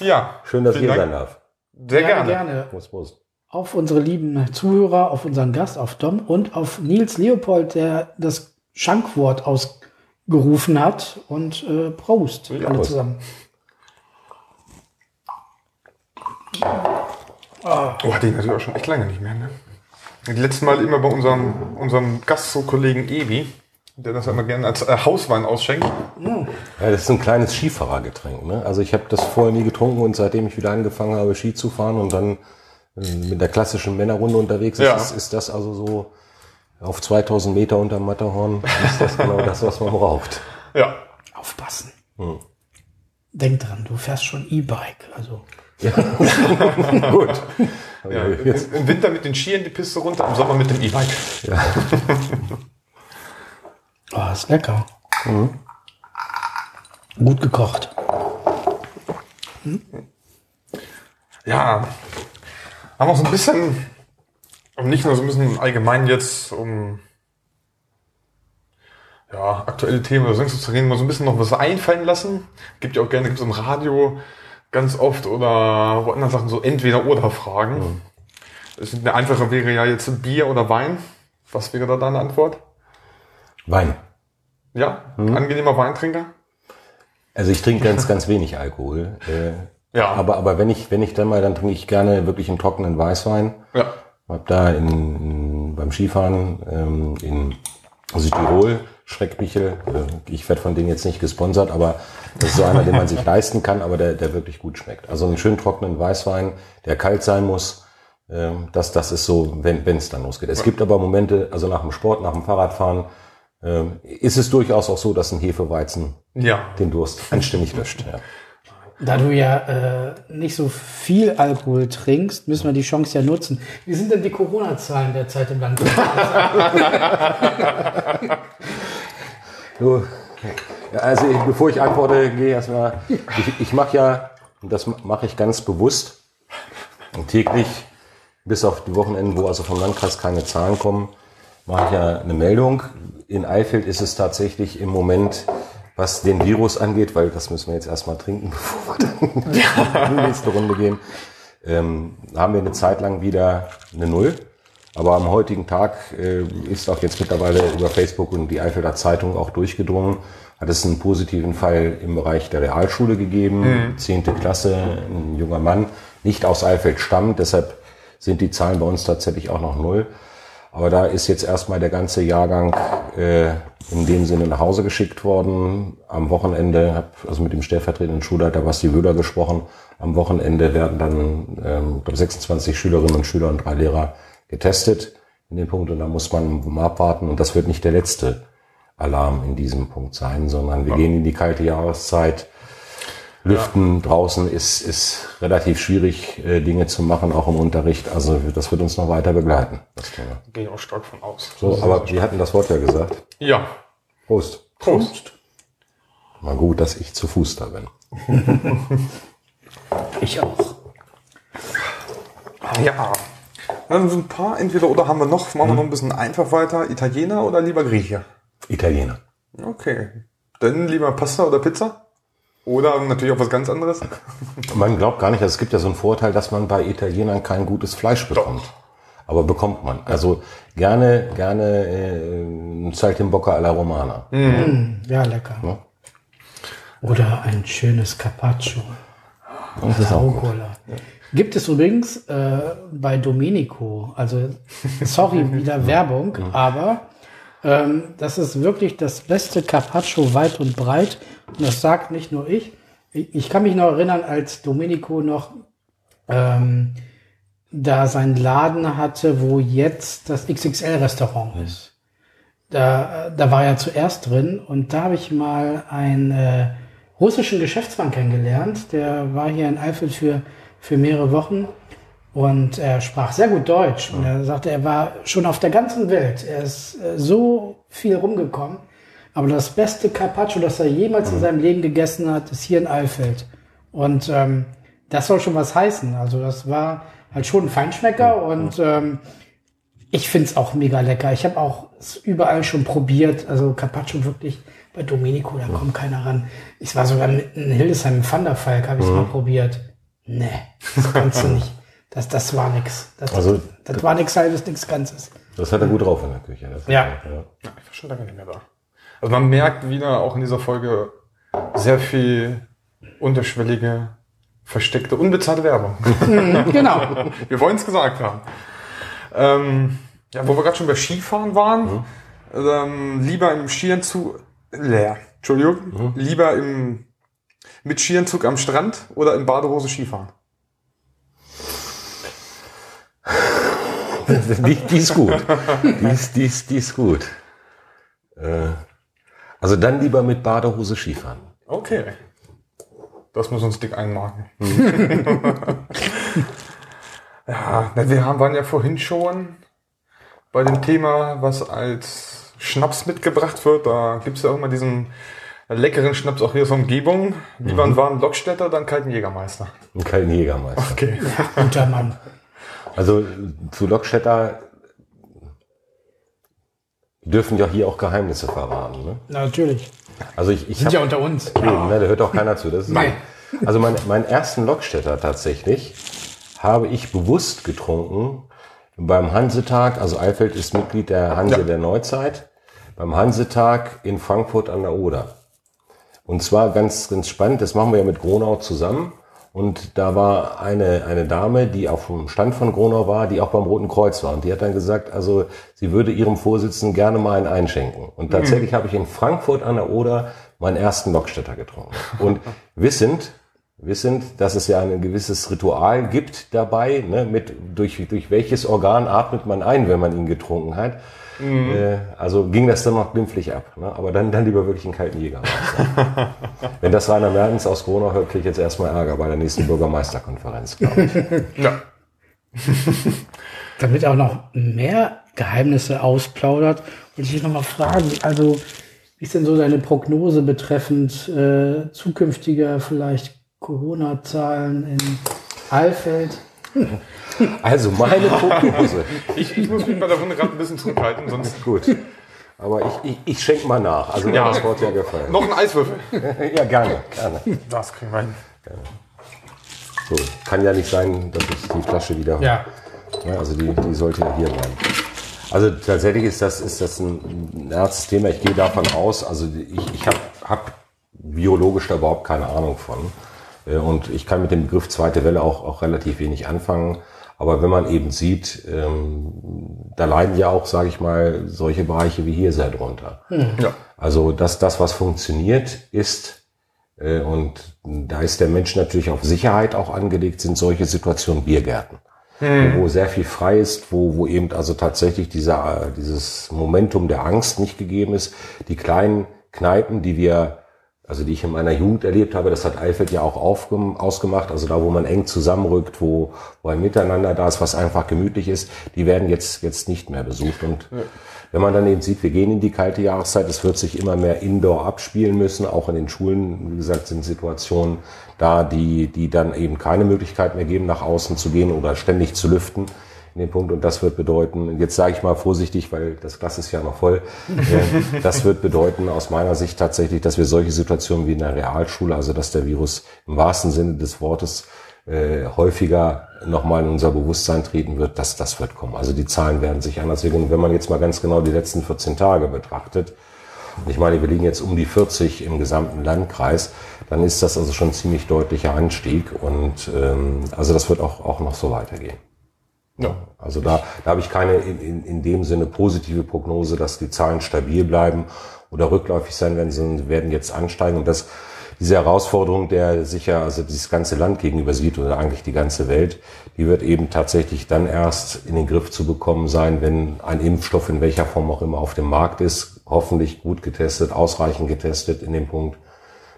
Speaker 1: Ja.
Speaker 3: Schön, dass ich hier sein darf.
Speaker 2: Sehr ja, gerne. gerne. Prost, Prost. Auf unsere lieben Zuhörer, auf unseren Gast, auf Dom und auf Nils Leopold, der das Schankwort ausgerufen hat. Und äh, Prost, ja, alle zusammen.
Speaker 1: Oh, hatte ich natürlich auch schon echt lange nicht mehr. Ne? Die letzten Mal immer bei unserem, unserem Gastkollegen Ewi, der das immer gerne als äh, Hauswein ausschenkt.
Speaker 3: Ja, das ist ein kleines Skifahrergetränk. Ne? Also ich habe das vorher nie getrunken und seitdem ich wieder angefangen habe, Ski zu fahren und dann äh, mit der klassischen Männerrunde unterwegs ist, ja. ist, ist das also so auf 2000 Meter unter Matterhorn ist das genau das, was man braucht.
Speaker 1: Ja.
Speaker 2: Aufpassen. Hm. Denk dran, du fährst schon E-Bike, also.
Speaker 3: Ja. Gut.
Speaker 1: Ja, Im Winter mit den Skiern die Piste runter, im Sommer mit dem E-Bike. Ja.
Speaker 2: oh, ist lecker. Mhm. Gut gekocht.
Speaker 1: Hm? Ja, haben auch so ein bisschen, und nicht nur so ein bisschen allgemein jetzt um ja, aktuelle Themen oder sonst zu reden, mal so ein bisschen noch was einfallen lassen. Gibt ja auch gerne, gibt es im Radio ganz oft oder woanders Sachen so entweder oder Fragen. Mhm. Eine einfache wäre ja jetzt Bier oder Wein. Was wäre da deine Antwort?
Speaker 3: Wein.
Speaker 1: Ja, mhm. angenehmer Weintrinker?
Speaker 3: Also ich trinke ganz, ganz wenig Alkohol. Äh, ja. Aber, aber wenn ich, wenn ich dann mal, dann trinke ich gerne wirklich einen trockenen Weißwein. Ja. Hab da in, beim Skifahren ähm, in Südtirol Schreckmichel. Äh, ich werde von denen jetzt nicht gesponsert, aber das ist so einer, den man sich leisten kann, aber der, der wirklich gut schmeckt. Also einen schön trockenen Weißwein, der kalt sein muss. Ähm, das, das ist so, wenn es dann losgeht. Es gibt aber Momente, also nach dem Sport, nach dem Fahrradfahren, ähm, ist es durchaus auch so, dass ein Hefeweizen ja. den Durst anständig löscht. Ja.
Speaker 2: Da du ja äh, nicht so viel Alkohol trinkst, müssen wir die Chance ja nutzen. Wie sind denn die Corona-Zahlen derzeit im Land?
Speaker 3: du, also bevor ich antworte, gehe erstmal. Ich, ich mache ja, und das mache ich ganz bewusst, täglich, bis auf die Wochenenden, wo also vom Landkreis keine Zahlen kommen, mache ich ja eine Meldung. In Eifeld ist es tatsächlich im Moment was den Virus angeht, weil das müssen wir jetzt erstmal trinken, bevor wir dann ja. in die nächste Runde gehen, ähm, haben wir eine Zeit lang wieder eine Null. Aber am heutigen Tag äh, ist auch jetzt mittlerweile über Facebook und die Eifelder Zeitung auch durchgedrungen, hat es einen positiven Fall im Bereich der Realschule gegeben, mhm. zehnte mhm. Klasse, ein junger Mann, nicht aus Eifeld stammt, deshalb sind die Zahlen bei uns tatsächlich auch noch null. Aber da ist jetzt erstmal der ganze Jahrgang äh, in dem Sinne nach Hause geschickt worden. Am Wochenende habe also mit dem stellvertretenden Schulleiter Basti Wöhler gesprochen. Am Wochenende werden dann ähm, 26 Schülerinnen und Schüler und drei Lehrer getestet in dem Punkt. Und da muss man abwarten. Und das wird nicht der letzte Alarm in diesem Punkt sein, sondern wir ja. gehen in die kalte Jahreszeit. Lüften ja. draußen ist, ist relativ schwierig, äh, Dinge zu machen, auch im Unterricht. Also das wird uns noch weiter begleiten. Das
Speaker 1: Thema. Gehe ich auch stark von aus.
Speaker 3: So, aber wir hatten das Wort ja gesagt.
Speaker 1: Ja.
Speaker 3: Prost.
Speaker 1: Prost.
Speaker 3: Mal gut, dass ich zu Fuß da bin.
Speaker 2: ich auch.
Speaker 1: Ja. Dann so ein paar, entweder oder haben wir noch, machen wir hm. noch ein bisschen einfach weiter. Italiener oder lieber Grieche?
Speaker 3: Italiener.
Speaker 1: Okay. Dann lieber Pasta oder Pizza? Oder natürlich auch was ganz anderes?
Speaker 3: Man glaubt gar nicht, also es gibt ja so einen Vorteil, dass man bei Italienern kein gutes Fleisch bekommt. Doch. Aber bekommt man. Also gerne, gerne äh, ein Saltimbocca alla Romana.
Speaker 2: Mhm. Ja, lecker. Ja? Oder ein schönes Carpaccio. Das ist auch Gibt es übrigens äh, bei Domenico, also sorry, wieder Werbung, aber ähm, das ist wirklich das beste Carpaccio weit und breit. Und das sagt nicht nur ich. Ich, kann mich noch erinnern, als Domenico noch ähm, da seinen Laden hatte, wo jetzt das XXL-Restaurant ist. Da, da war er zuerst drin und da habe ich mal einen äh, russischen Geschäftsmann kennengelernt. Der war hier in Eifel für, für mehrere Wochen und er sprach sehr gut Deutsch. Und er sagte, er war schon auf der ganzen Welt. Er ist äh, so viel rumgekommen. Aber das beste Carpaccio, das er jemals in seinem Leben gegessen hat, ist hier in Eifeld. Und ähm, das soll schon was heißen. Also das war halt schon ein Feinschmecker. Und ähm, Ich find's auch mega lecker. Ich habe auch überall schon probiert. Also Carpaccio wirklich bei Domenico, da kommt keiner ran. Ich war sogar mit in Hildesheim im Thunderfalk, habe ich mal probiert. Nee, das kannst du nicht. Das, das war nix. Das,
Speaker 3: Also-
Speaker 2: das war nix halbes, nix Ganzes.
Speaker 3: Das hat er gut drauf in der Küche. Das
Speaker 2: Ja.
Speaker 3: ja.
Speaker 1: Ja, ich war schon lange nicht mehr da. Also man merkt wieder auch in dieser Folge sehr viel unterschwellige, versteckte, unbezahlte Werbung.
Speaker 2: genau.
Speaker 1: wir wollen es gesagt haben. Ähm, ja, wo wir gerade schon bei Skifahren waren, ähm, lieber im Skianzug, leer, Entschuldigung, lieber im, mit Skianzug am Strand oder in Badehose Skifahren?
Speaker 3: die, die ist gut. Die ist, die ist, die ist gut. Äh, also dann lieber mit Badehose Skifahren.
Speaker 1: Okay. Das muss uns dick einmarken. ja, na, wir haben, waren ja vorhin schon bei dem Thema, was als Schnaps mitgebracht wird. Da gibt's ja auch immer diesen leckeren Schnaps auch hier aus der Umgebung. Lieber einen warmen Lockstädter, dann kalten Jägermeister.
Speaker 3: Und kein Jägermeister.
Speaker 1: Okay.
Speaker 2: Guter Mann.
Speaker 3: Also zu Lockstädter dürfen ja hier auch Geheimnisse verraten. Ne?
Speaker 2: Natürlich.
Speaker 3: Also ich, ich
Speaker 2: Sind
Speaker 3: hab,
Speaker 2: ja unter uns.
Speaker 3: Eben, ne, da hört auch keiner zu.
Speaker 2: Nein.
Speaker 3: Also mein, meinen ersten Lockstädter tatsächlich habe ich bewusst getrunken beim Hansetag. Also Eifeld ist Mitglied der Hanse
Speaker 1: Ja.
Speaker 3: der Neuzeit. Beim Hansetag in Frankfurt an der Oder. Und zwar ganz, ganz spannend, das machen wir ja mit Gronau zusammen. Und da war eine, eine Dame, die auf dem Stand von Gronau war, die auch beim Roten Kreuz war. Und die hat dann gesagt, also sie würde ihrem Vorsitzenden gerne mal einen einschenken. Und tatsächlich habe ich in Frankfurt an der Oder meinen ersten Lockstädter getrunken. Und wissend, wissend, dass es ja ein gewisses Ritual gibt dabei, ne, mit, durch, durch welches Organ atmet man ein, wenn man ihn getrunken hat. Äh, also ging das dann noch glimpflich ab. Ne? Aber dann, dann lieber wirklich einen kalten Jägermeister. Wenn das Rainer Mertens aus Corona hört, kriege ich jetzt erstmal Ärger bei der nächsten Bürgermeisterkonferenz, glaube ich.
Speaker 1: Ja.
Speaker 2: Damit auch noch mehr Geheimnisse ausplaudert, wollte ich noch mal fragen, also wie ist denn so deine Prognose betreffend äh, zukünftiger vielleicht Corona-Zahlen in Alfeld?
Speaker 3: Also meine Prognose.
Speaker 1: Ich, ich muss mich bei der Runde gerade ein bisschen zurückhalten, sonst
Speaker 3: Gut. Aber ich, ich, ich schenke mal nach. Also mir
Speaker 1: Ja.
Speaker 3: hat das Wort ja gefallen.
Speaker 1: noch ein Eiswürfel.
Speaker 3: Ja, gerne, gerne.
Speaker 1: Das kriegen wir hin.
Speaker 3: So, kann ja nicht sein, dass ich die Flasche wieder
Speaker 2: Ja.
Speaker 3: Ja, also die, die sollte ja hier bleiben. Also tatsächlich ist das, ist das ein, ein ernstes Thema. Ich gehe davon aus, also ich, ich habe hab biologisch da überhaupt keine Ahnung von. Äh, Und ich kann mit dem Begriff zweite Welle auch, auch relativ wenig anfangen. Aber wenn man eben sieht, ähm, da leiden ja auch, sage ich mal, solche Bereiche wie hier sehr drunter.
Speaker 1: Ja.
Speaker 3: Also dass das, was funktioniert, ist, äh, und da ist der Mensch natürlich auf Sicherheit auch angelegt, sind solche Situationen Biergärten. Wo, wo sehr viel frei ist, wo, wo eben also tatsächlich dieser, dieses Momentum der Angst nicht gegeben ist. Die kleinen Kneipen, die wir, also die ich in meiner Jugend erlebt habe, das hat Eifeld ja auch ausgemacht, also da, wo man eng zusammenrückt, wo, wo ein Miteinander da ist, was einfach gemütlich ist, die werden jetzt, jetzt nicht mehr besucht. Und wenn man dann eben sieht, wir gehen in die kalte Jahreszeit, es wird sich immer mehr Indoor abspielen müssen, auch in den Schulen, wie gesagt, sind Situationen da, die, die dann eben keine Möglichkeit mehr geben, nach außen zu gehen oder ständig zu lüften in dem Punkt. Und das wird bedeuten, jetzt sage ich mal vorsichtig, weil das Glas ist ja noch voll, äh, das wird bedeuten aus meiner Sicht tatsächlich, dass wir solche Situationen wie in der Realschule, also dass der Virus im wahrsten Sinne des Wortes äh, häufiger nochmal in unser Bewusstsein treten wird, dass das wird kommen. Also die Zahlen werden sich anders regeln. Und wenn man jetzt mal ganz genau die letzten 14 Tage betrachtet, und ich meine, wir liegen jetzt um die 40 im gesamten Landkreis, dann ist das also schon ein ziemlich deutlicher Anstieg. Und ähm, also das wird auch, auch noch so weitergehen.
Speaker 1: Ja.
Speaker 3: Also da, da habe ich keine in, in, in dem Sinne positive Prognose, dass die Zahlen stabil bleiben oder rückläufig sein werden, sondern sie werden jetzt ansteigen. Und das, diese Herausforderung, der sich ja also dieses ganze Land gegenüber sieht oder eigentlich die ganze Welt, die wird eben tatsächlich dann erst in den Griff zu bekommen sein, wenn ein Impfstoff in welcher Form auch immer auf dem Markt ist, hoffentlich gut getestet, ausreichend getestet in dem Punkt.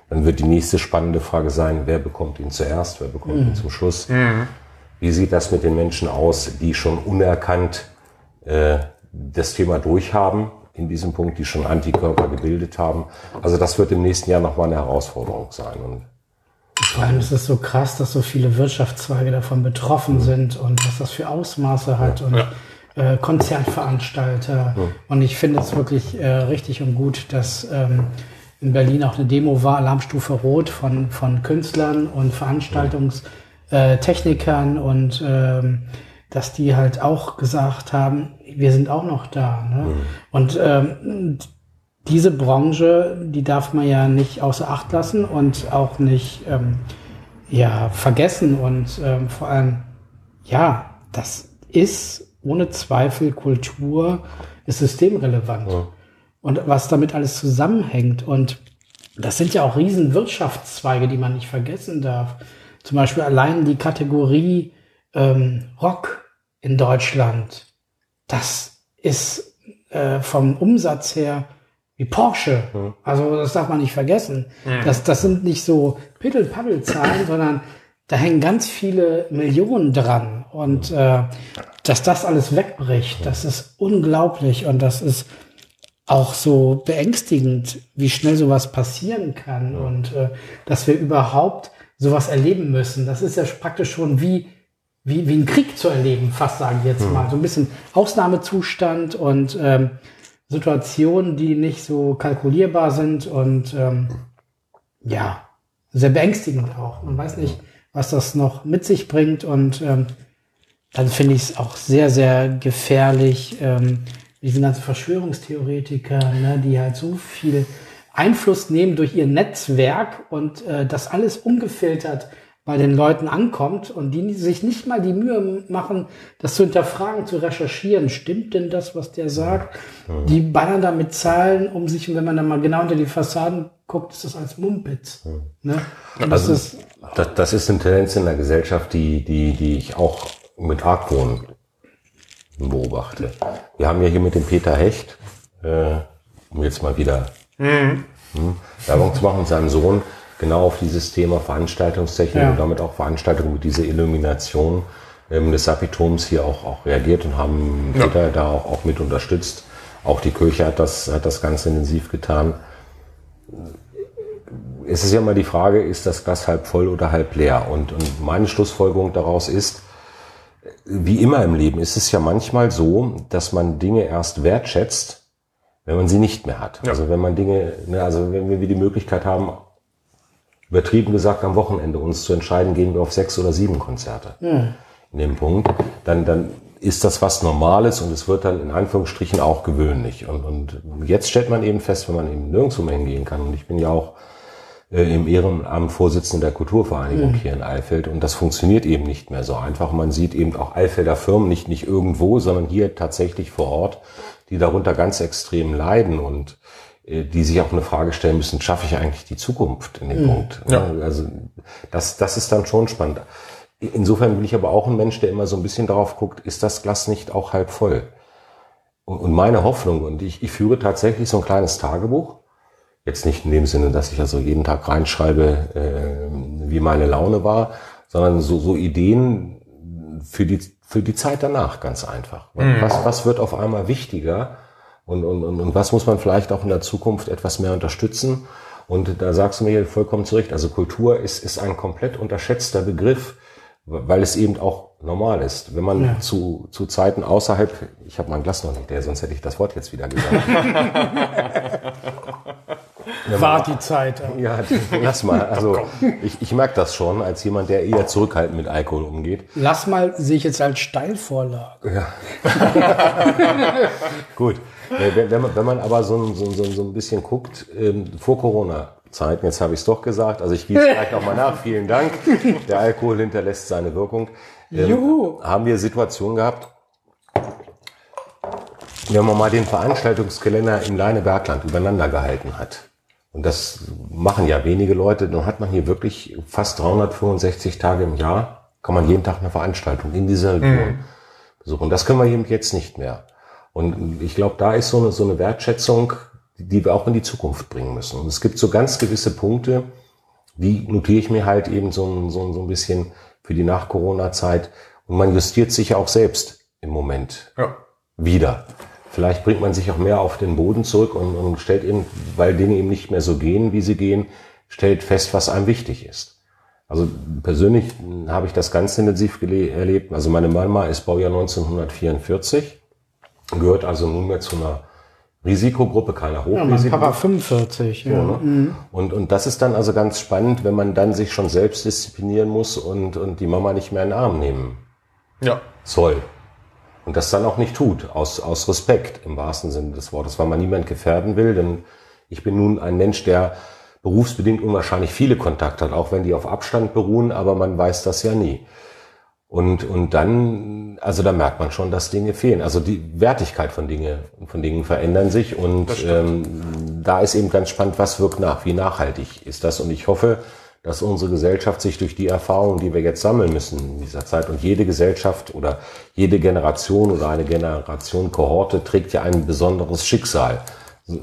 Speaker 3: Dann wird die nächste spannende Frage sein, wer bekommt ihn zuerst, wer bekommt ihn zum Schluss. Wie sieht das mit den Menschen aus, die schon unerkannt äh, das Thema durchhaben, in diesem Punkt, die schon Antikörper gebildet haben? Also das wird im nächsten Jahr nochmal eine Herausforderung sein. Und
Speaker 2: Vor allem ist es so krass, dass so viele Wirtschaftszweige davon betroffen sind und was das für Ausmaße hat. Und äh, Konzertveranstalter. Mhm. Und ich finde es wirklich äh, richtig und gut, dass ähm, in Berlin auch eine Demo war, Alarmstufe Rot von, von Künstlern und Veranstaltungstechnikern und ähm, dass die halt auch gesagt haben, wir sind auch noch da. Ne? Mhm. Und ähm, diese Branche, die darf man ja nicht außer Acht lassen und auch nicht ähm, ja, vergessen. Und ähm, vor allem, ja, das ist ohne Zweifel Kultur, ist systemrelevant. Ja. Und was damit alles zusammenhängt. Und das sind ja auch riesen Wirtschaftszweige, die man nicht vergessen darf. Zum Beispiel allein die Kategorie ähm, Rock in Deutschland. Das ist äh, vom Umsatz her wie Porsche. Mhm. Also das darf man nicht vergessen. Mhm. Das, das sind nicht so Pittel-Paddel-Zahlen, sondern da hängen ganz viele Millionen dran. Und äh, dass das alles wegbricht, das ist unglaublich und das ist auch so beängstigend, wie schnell sowas passieren kann und äh, dass wir überhaupt sowas erleben müssen. Das ist ja praktisch schon wie, wie, wie ein Krieg zu erleben, fast sagen wir jetzt mal. So ein bisschen Ausnahmezustand und ähm, Situationen, die nicht so kalkulierbar sind und ähm, ja, sehr beängstigend auch. Man weiß nicht, was das noch mit sich bringt und ähm, dann finde ich es auch sehr, sehr gefährlich, ähm, diese ganzen Verschwörungstheoretiker, ne, die halt so viel Einfluss nehmen durch ihr Netzwerk und äh, das alles ungefiltert bei den Leuten ankommt und die sich nicht mal die Mühe machen, das zu hinterfragen, zu recherchieren. Stimmt denn das, was der sagt? Mhm. Die ballern da mit Zahlen um sich und wenn man dann mal genau unter die Fassaden guckt, ist das als Mumpitz. Mhm. Ne?
Speaker 3: Und also, das, ist, das, das ist eine Tendenz in der Gesellschaft, die, die, die ich auch mit Argwohn beobachte. Wir haben ja hier mit dem Peter Hecht, äh, um jetzt mal wieder mhm. hm, Werbung zu machen, seinem Sohn, genau auf dieses Thema Veranstaltungstechnik ja. und damit auch Veranstaltungen mit dieser Illumination ähm, des Sapitums hier auch, auch reagiert und haben ja. Peter da auch, auch mit unterstützt. Auch die Kirche hat das, hat das ganz intensiv getan. Es ist ja immer die Frage, ist das Glas halb voll oder halb leer? Und, und meine Schlussfolgerung daraus ist, wie immer im Leben ist es ja manchmal so, dass man Dinge erst wertschätzt, wenn man sie nicht mehr hat. Ja. Also wenn man Dinge, ne, also wenn wir die Möglichkeit haben, übertrieben gesagt, am Wochenende uns zu entscheiden, gehen wir auf sechs oder sieben Konzerte. Mhm. In dem Punkt, dann, dann ist das was Normales und es wird dann in Anführungsstrichen auch gewöhnlich. Und, und jetzt stellt man eben fest, wenn man eben nirgendwo mehr hingehen kann, und ich bin ja auch äh, im Ehrenamt Vorsitzender der Kulturvereinigung mhm. hier in Eifeld und das funktioniert eben nicht mehr so einfach. Man sieht eben auch Eifelder Firmen nicht, nicht irgendwo, sondern hier tatsächlich vor Ort, die darunter ganz extrem leiden und äh, die sich auch eine Frage stellen müssen, schaffe ich eigentlich die Zukunft in dem mhm. Punkt? Ja. Also das, das ist dann schon spannend. Insofern bin ich aber auch ein Mensch, der immer so ein bisschen darauf guckt, ist das Glas nicht auch halb voll? Und meine Hoffnung, und ich, ich führe tatsächlich so ein kleines Tagebuch, jetzt nicht in dem Sinne, dass ich also jeden Tag reinschreibe, äh, wie meine Laune war, sondern so, so Ideen für die, für die Zeit danach, ganz einfach. Mhm. Was, was wird auf einmal wichtiger? Und, und, und, und was muss man vielleicht auch in der Zukunft etwas mehr unterstützen? Und da sagst du mir hier vollkommen zurecht, also Kultur ist, ist ein komplett unterschätzter Begriff, weil es eben auch normal ist. Wenn man ja. zu, zu Zeiten außerhalb, ich habe mein Glas noch nicht, der, sonst hätte ich das Wort jetzt wieder gesagt.
Speaker 2: War die Zeit.
Speaker 3: Ja, lass mal. Also ich, ich merke das schon als jemand, der eher zurückhaltend mit Alkohol umgeht.
Speaker 2: Lass mal sehe ich jetzt als Steilvorlage. Ja.
Speaker 3: Gut. Wenn man, wenn man aber so, so, so, so ein bisschen guckt, ähm, vor Corona-Zeiten, jetzt habe ich es doch gesagt, also ich gehe es gleich nochmal nach, vielen Dank. Der Alkohol hinterlässt seine Wirkung. Ähm, Juhu. Haben wir Situationen gehabt, wenn man mal den Veranstaltungskalender im Leinebergland übereinander gehalten hat, und das machen ja wenige Leute, dann hat man hier wirklich fast 365 Tage im Jahr, kann man jeden Tag eine Veranstaltung in dieser Region mhm. besuchen. Das können wir eben jetzt nicht mehr. Und ich glaube, da ist so eine, so eine Wertschätzung, die wir auch in die Zukunft bringen müssen. Und es gibt so ganz gewisse Punkte, die notiere ich mir halt eben so, so, so ein bisschen für die Nach-Corona-Zeit. Und man justiert sich ja auch selbst im Moment ja. wieder. Vielleicht bringt man sich auch mehr auf den Boden zurück und, und stellt eben, weil Dinge eben nicht mehr so gehen, wie sie gehen, stellt fest, was einem wichtig ist. Also persönlich habe ich das ganz intensiv erlebt. Also meine Mama ist Baujahr 1944 gehört also nunmehr zu einer Risikogruppe, keiner Hochrisiko.
Speaker 2: Ja, Papa 45. Ja.
Speaker 3: ne? mhm. und, und das ist dann also ganz spannend, wenn man dann sich schon selbst disziplinieren muss und, und die Mama nicht mehr in den Arm nehmen ja. soll. Und das dann auch nicht tut, aus, aus Respekt im wahrsten Sinne des Wortes, weil man niemand gefährden will. Denn ich bin nun ein Mensch, der berufsbedingt unwahrscheinlich viele Kontakte hat, auch wenn die auf Abstand beruhen, aber man weiß das ja nie. Und, und dann, also da merkt man schon, dass Dinge fehlen. Also die Wertigkeit von Dinge, von Dingen verändern sich und ähm, da ist eben ganz spannend, was wirkt nach, wie nachhaltig ist das. Und ich hoffe, dass unsere Gesellschaft sich durch die Erfahrungen, die wir jetzt sammeln müssen in dieser Zeit und jede Gesellschaft oder jede Generation oder eine Generation Kohorte trägt ja ein besonderes Schicksal,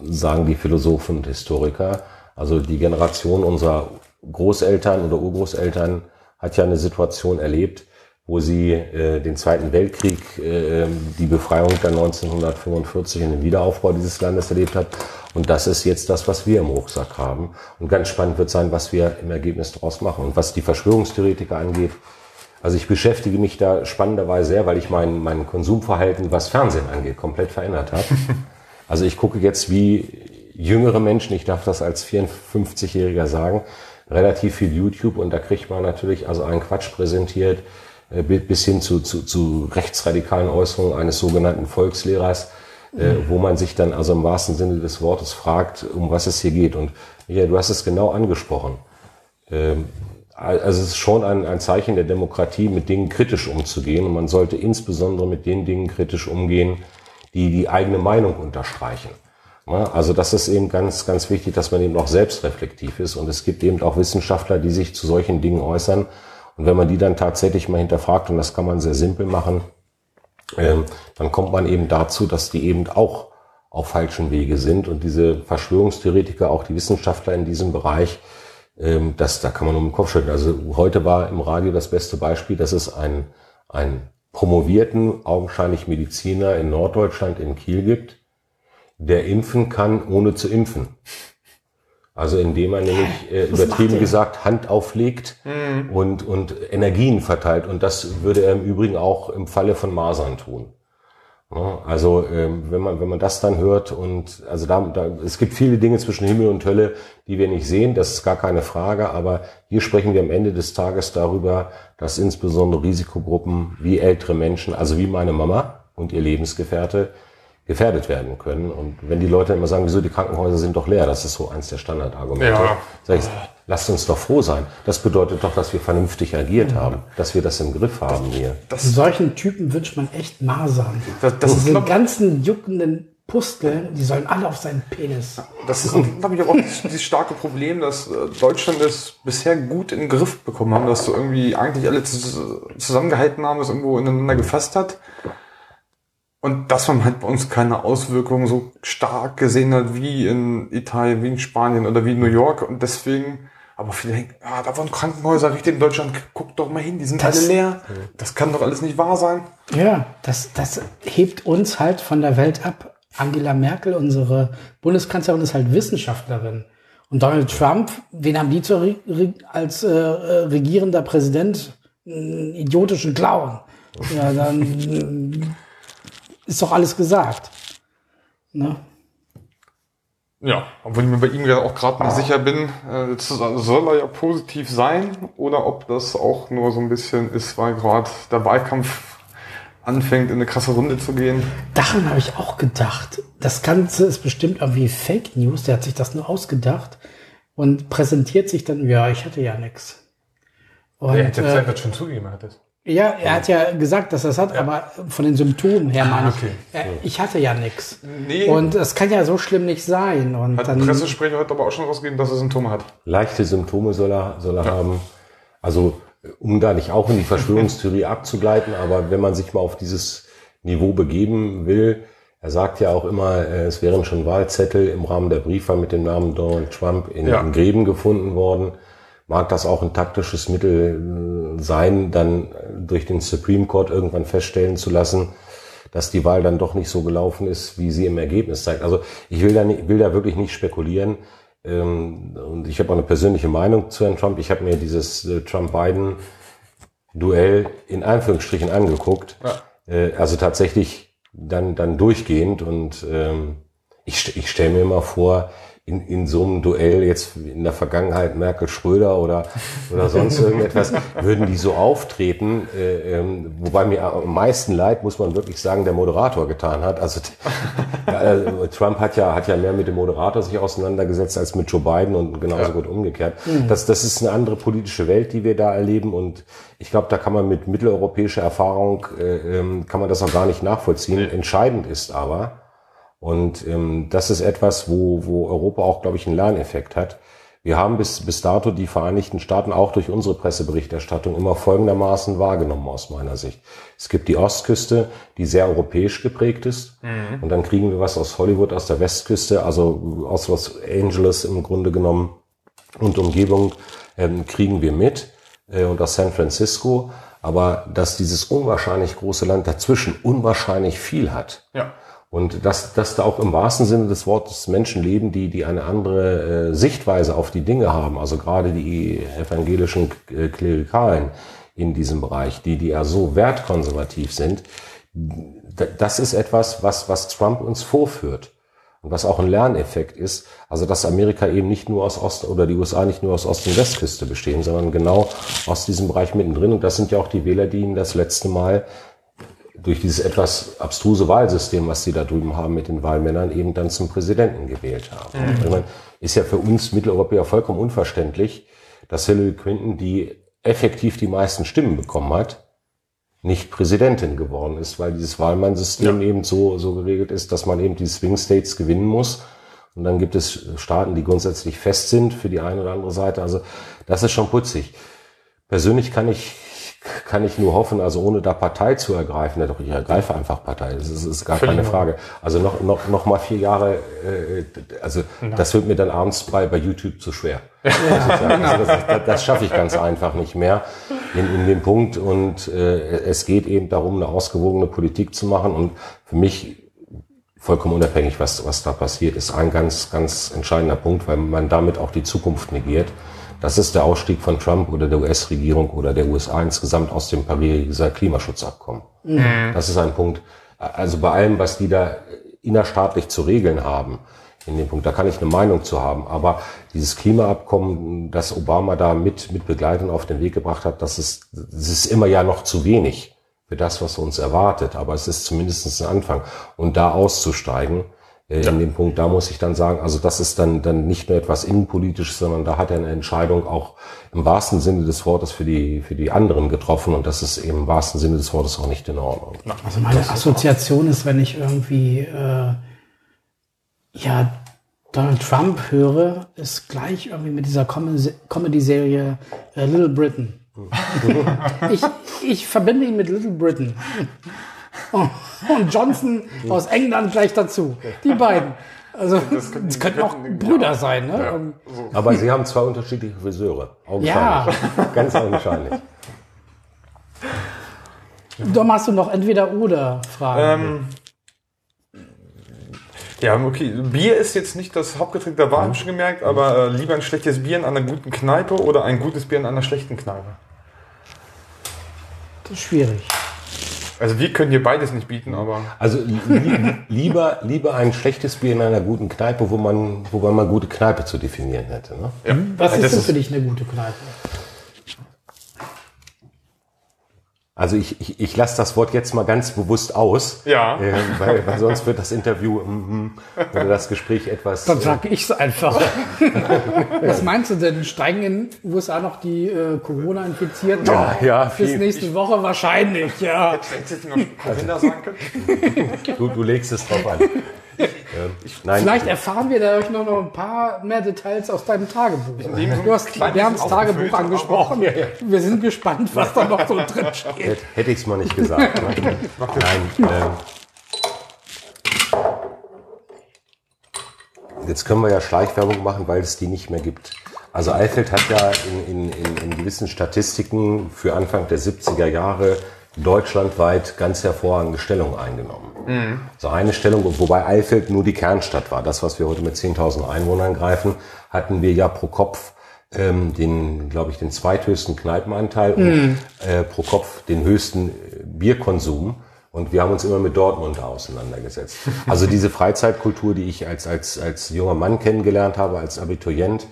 Speaker 3: sagen die Philosophen und Historiker. Also die Generation unserer Großeltern oder Urgroßeltern hat ja eine Situation erlebt, wo sie äh, den Zweiten Weltkrieg, äh, die Befreiung dann 1945 und den Wiederaufbau dieses Landes erlebt hat. Und das ist jetzt das, was wir im Rucksack haben. Und ganz spannend wird sein, was wir im Ergebnis daraus machen. Und was die Verschwörungstheoretiker angeht, also ich beschäftige mich da spannenderweise sehr, weil ich mein, mein Konsumverhalten, was Fernsehen angeht, komplett verändert habe. Also ich gucke jetzt wie jüngere Menschen, ich darf das als 54-Jähriger sagen, relativ viel YouTube und da kriegt man natürlich also einen Quatsch präsentiert, äh, bis hin zu, zu, zu rechtsradikalen Äußerungen eines sogenannten Volkslehrers, äh, wo man sich dann also im wahrsten Sinne des Wortes fragt, um was es hier geht. Und ja, du hast es genau angesprochen. Ähm, also es ist schon ein, ein Zeichen der Demokratie, mit Dingen kritisch umzugehen. Und man sollte insbesondere mit den Dingen kritisch umgehen, die die eigene Meinung unterstreichen. Also das ist eben ganz, ganz wichtig, dass man eben auch selbstreflektiv ist. Und es gibt eben auch Wissenschaftler, die sich zu solchen Dingen äußern und wenn man die dann tatsächlich mal hinterfragt, und das kann man sehr simpel machen, ähm, dann kommt man eben dazu, dass die eben auch auf falschen Wege sind. Und diese Verschwörungstheoretiker, auch die Wissenschaftler in diesem Bereich, ähm, das, da kann man um den Kopf schütteln. Also heute war im Radio das beste Beispiel, dass es einen, einen promovierten, augenscheinlich Mediziner in Norddeutschland in Kiel gibt, der impfen kann, ohne zu impfen. Also indem er nämlich äh, übertrieben gesagt Hand auflegt mhm. und, und Energien verteilt. Und das würde er im Übrigen auch im Falle von Masern tun. Ja, also ähm, wenn man wenn man das dann hört und also da, da es gibt viele Dinge zwischen Himmel und Hölle, die wir nicht sehen, das ist gar keine Frage. Aber hier sprechen wir am Ende des Tages darüber, dass insbesondere Risikogruppen wie ältere Menschen, also wie meine Mama und ihr Lebensgefährte, gefährdet werden können. Und wenn die Leute immer sagen, wieso die Krankenhäuser sind doch leer, das ist so eins der Standardargumente. Ja. Sag ich, lasst uns doch froh sein. Das bedeutet doch, dass wir vernünftig agiert mhm. haben, dass wir das im Griff haben hier.
Speaker 2: Das, solchen Typen wünscht man echt Masern. Das, das Diese ganzen juckenden Pusteln, die sollen alle auf seinen Penis.
Speaker 1: Das ist, glaube ich, auch dieses starke Problem, dass äh, Deutschland es bisher gut in den Griff bekommen haben, dass so irgendwie eigentlich alle zusammengehalten haben, das irgendwo ineinander gefasst hat. Und dass man halt bei uns keine Auswirkungen so stark gesehen hat wie in Italien, wie in Spanien oder wie in New York. Und deswegen, aber viele denken, ah, da waren Krankenhäuser richtig in Deutschland, guck doch mal hin, die sind das, alle leer. Das kann doch alles nicht wahr sein.
Speaker 2: Ja, das, das hebt uns halt von der Welt ab. Angela Merkel, unsere Bundeskanzlerin, ist halt Wissenschaftlerin. Und Donald Trump, wen haben die zu, als äh, äh, regierender Präsident? Einen idiotischen Clown. Ja, dann ist doch alles gesagt. Ne?
Speaker 1: Ja, obwohl ich mir bei ihm ja auch gerade nicht sicher bin, äh, soll er ja positiv sein oder ob das auch nur so ein bisschen ist, weil gerade der Wahlkampf anfängt, in eine krasse Runde zu gehen.
Speaker 2: Daran habe ich auch gedacht. Das Ganze ist bestimmt irgendwie Fake News, der hat sich das nur ausgedacht und präsentiert sich dann, ja, ich hatte ja nichts.
Speaker 1: Und, der hätte äh, schon zugegeben, hat es.
Speaker 2: Ja, er hat ja gesagt, dass er es hat, ja. aber von den Symptomen her ah, meine ich, okay. ich hatte ja nichts. Nee. Und es kann ja so schlimm nicht sein. Und
Speaker 1: hat dann, der Pressesprecher heute aber auch schon rausgegeben, dass er Symptome hat.
Speaker 3: Leichte Symptome soll er, soll er ja. haben. Also, um da nicht auch in die Verschwörungstheorie abzugleiten, aber wenn man sich mal auf dieses Niveau begeben will, er sagt ja auch immer, äh, es wären schon Wahlzettel im Rahmen der Briefwahl mit dem Namen Donald Trump in, ja. in Gräben gefunden worden mag das auch ein taktisches Mittel äh, sein, dann durch den Supreme Court irgendwann feststellen zu lassen, dass die Wahl dann doch nicht so gelaufen ist, wie sie im Ergebnis zeigt. Also ich will da, nicht, will da wirklich nicht spekulieren. Ähm, und ich habe auch eine persönliche Meinung zu Herrn Trump. Ich habe mir dieses äh, Trump-Biden-Duell in Anführungsstrichen angeguckt. Ja. Äh, also tatsächlich dann, dann durchgehend und ähm, ich, ich stelle mir immer vor, in, in so einem Duell jetzt in der Vergangenheit Merkel Schröder oder oder sonst irgendetwas würden die so auftreten, äh, ähm, wobei mir am meisten leid muss man wirklich sagen der Moderator getan hat. Also äh, Trump hat ja hat ja mehr mit dem Moderator sich auseinandergesetzt als mit Joe Biden und genauso ja. gut umgekehrt. Mhm. Das das ist eine andere politische Welt, die wir da erleben und ich glaube, da kann man mit mitteleuropäischer Erfahrung äh, ähm, kann man das auch gar nicht nachvollziehen. Entscheidend ist aber und ähm, das ist etwas, wo, wo Europa auch, glaube ich, einen Lerneffekt hat. Wir haben bis, bis dato die Vereinigten Staaten auch durch unsere Presseberichterstattung immer folgendermaßen wahrgenommen aus meiner Sicht. Es gibt die Ostküste, die sehr europäisch geprägt ist. Mhm. Und dann kriegen wir was aus Hollywood, aus der Westküste, also aus Los Angeles im Grunde genommen und Umgebung ähm, kriegen wir mit äh, und aus San Francisco. Aber dass dieses unwahrscheinlich große Land dazwischen unwahrscheinlich viel hat. Ja und dass, dass da auch im wahrsten Sinne des Wortes Menschen leben, die, die eine andere äh, Sichtweise auf die Dinge haben, also gerade die evangelischen äh, Klerikalen in diesem Bereich, die, die ja so wertkonservativ sind, das ist etwas, was, was Trump uns vorführt. Und was auch ein Lerneffekt ist, also dass Amerika eben nicht nur aus Ost oder die USA nicht nur aus Ost- und Westküste bestehen, sondern genau aus diesem Bereich mittendrin. Und das sind ja auch die Wähler, die ihn das letzte Mal durch dieses etwas abstruse Wahlsystem, was sie da drüben haben mit den Wahlmännern, eben dann zum Präsidenten gewählt haben. Mhm. Meine, ist ja für uns Mitteleuropäer vollkommen unverständlich, dass Hillary Clinton, die effektiv die meisten Stimmen bekommen hat, nicht Präsidentin geworden ist, weil dieses Wahlmannsystem ja. eben so, so geregelt ist, dass man eben die Swing States gewinnen muss. Und dann gibt es Staaten, die grundsätzlich fest sind für die eine oder andere Seite. Also das ist schon putzig. Persönlich kann ich kann ich nur hoffen, also ohne da Partei zu ergreifen, ja doch, ich ergreife einfach Partei, das ist, ist gar Völlig keine Frage. Also noch, noch, noch mal vier Jahre, äh, also Nein. das wird mir dann abends bei, bei YouTube zu schwer. Ja, genau. also das, das, das schaffe ich ganz einfach nicht mehr in, in dem Punkt und äh, es geht eben darum, eine ausgewogene Politik zu machen und für mich vollkommen unabhängig, was, was da passiert, ist ein ganz, ganz entscheidender Punkt, weil man damit auch die Zukunft negiert. Das ist der Ausstieg von Trump oder der US-Regierung oder der USA insgesamt aus dem Pariser Klimaschutzabkommen. Mhm. Das ist ein Punkt. Also bei allem, was die da innerstaatlich zu regeln haben, in dem Punkt, da kann ich eine Meinung zu haben. Aber dieses Klimaabkommen, das Obama da mit, mit begleitend auf den Weg gebracht hat, das ist, das ist immer ja noch zu wenig für das, was uns erwartet. Aber es ist zumindest ein Anfang. Und da auszusteigen, äh, ja. in dem Punkt, da muss ich dann sagen, also das ist dann, dann nicht nur etwas innenpolitisches, sondern da hat er eine Entscheidung auch im wahrsten Sinne des Wortes für die, für die anderen getroffen und das ist eben im wahrsten Sinne des Wortes auch nicht in Ordnung.
Speaker 2: Also meine das Assoziation ist, wenn ich irgendwie, äh, ja, Donald Trump höre, ist gleich irgendwie mit dieser Comedy-Serie äh, Little Britain. ich, ich verbinde ihn mit Little Britain. und Johnson aus England gleich dazu. Die beiden. Also, das, könnten, das könnten auch Brüder ja. sein. Ne? Ja.
Speaker 3: So. Aber sie haben zwei unterschiedliche Friseure. Ja. Ganz augenscheinlich.
Speaker 2: Dann hast du noch entweder oder Fragen.
Speaker 1: Ähm, ja, okay. Bier ist jetzt nicht das Hauptgetränk der Wahl, mhm. schon gemerkt, aber äh, lieber ein schlechtes Bier in einer guten Kneipe oder ein gutes Bier in einer schlechten Kneipe?
Speaker 2: Das ist schwierig.
Speaker 1: Also wir können hier beides nicht bieten, aber.
Speaker 3: Also li lieber, lieber ein schlechtes Bier in einer guten Kneipe, wo man, wo man mal gute Kneipe zu definieren hätte. Ne?
Speaker 2: Ja. Was ist denn für dich eine gute Kneipe?
Speaker 3: Also ich, ich, ich lasse das Wort jetzt mal ganz bewusst aus,
Speaker 1: ja.
Speaker 3: Äh, weil, weil sonst wird das Interview mm, oder das Gespräch etwas.
Speaker 2: Dann sage ich es einfach. Was meinst du denn? Steigen in den USA noch die äh, Corona-Infizierten?
Speaker 3: Ja, ja.
Speaker 2: Bis nächste ich, Woche wahrscheinlich, ja.
Speaker 1: Hättest du jetzt noch sagen können?
Speaker 3: Du, du legst es drauf an.
Speaker 2: Nein, Vielleicht erfahren wir dadurch noch, noch ein paar mehr Details aus deinem Tagebuch. Du hast Bernds Tagebuch angesprochen. Ja, ja. Wir sind gespannt, was da noch so drin steht.
Speaker 3: Hätte ich es mal nicht gesagt. Ne? Nein. Äh, jetzt können wir ja Schleichwerbung machen, weil es die nicht mehr gibt. Also Eifeld hat ja in, in, in, in gewissen Statistiken für Anfang der 70er Jahre deutschlandweit ganz hervorragende Stellung eingenommen. Mhm. So eine Stellung, wobei Eifeld nur die Kernstadt war. Das, was wir heute mit 10.000 Einwohnern greifen, hatten wir ja pro Kopf ähm, den, glaube ich, den zweithöchsten Kneipenanteil mhm. und äh, pro Kopf den höchsten Bierkonsum Und wir haben uns immer mit Dortmund auseinandergesetzt. Also diese Freizeitkultur, die ich als, als, als junger Mann kennengelernt habe, als Abiturient,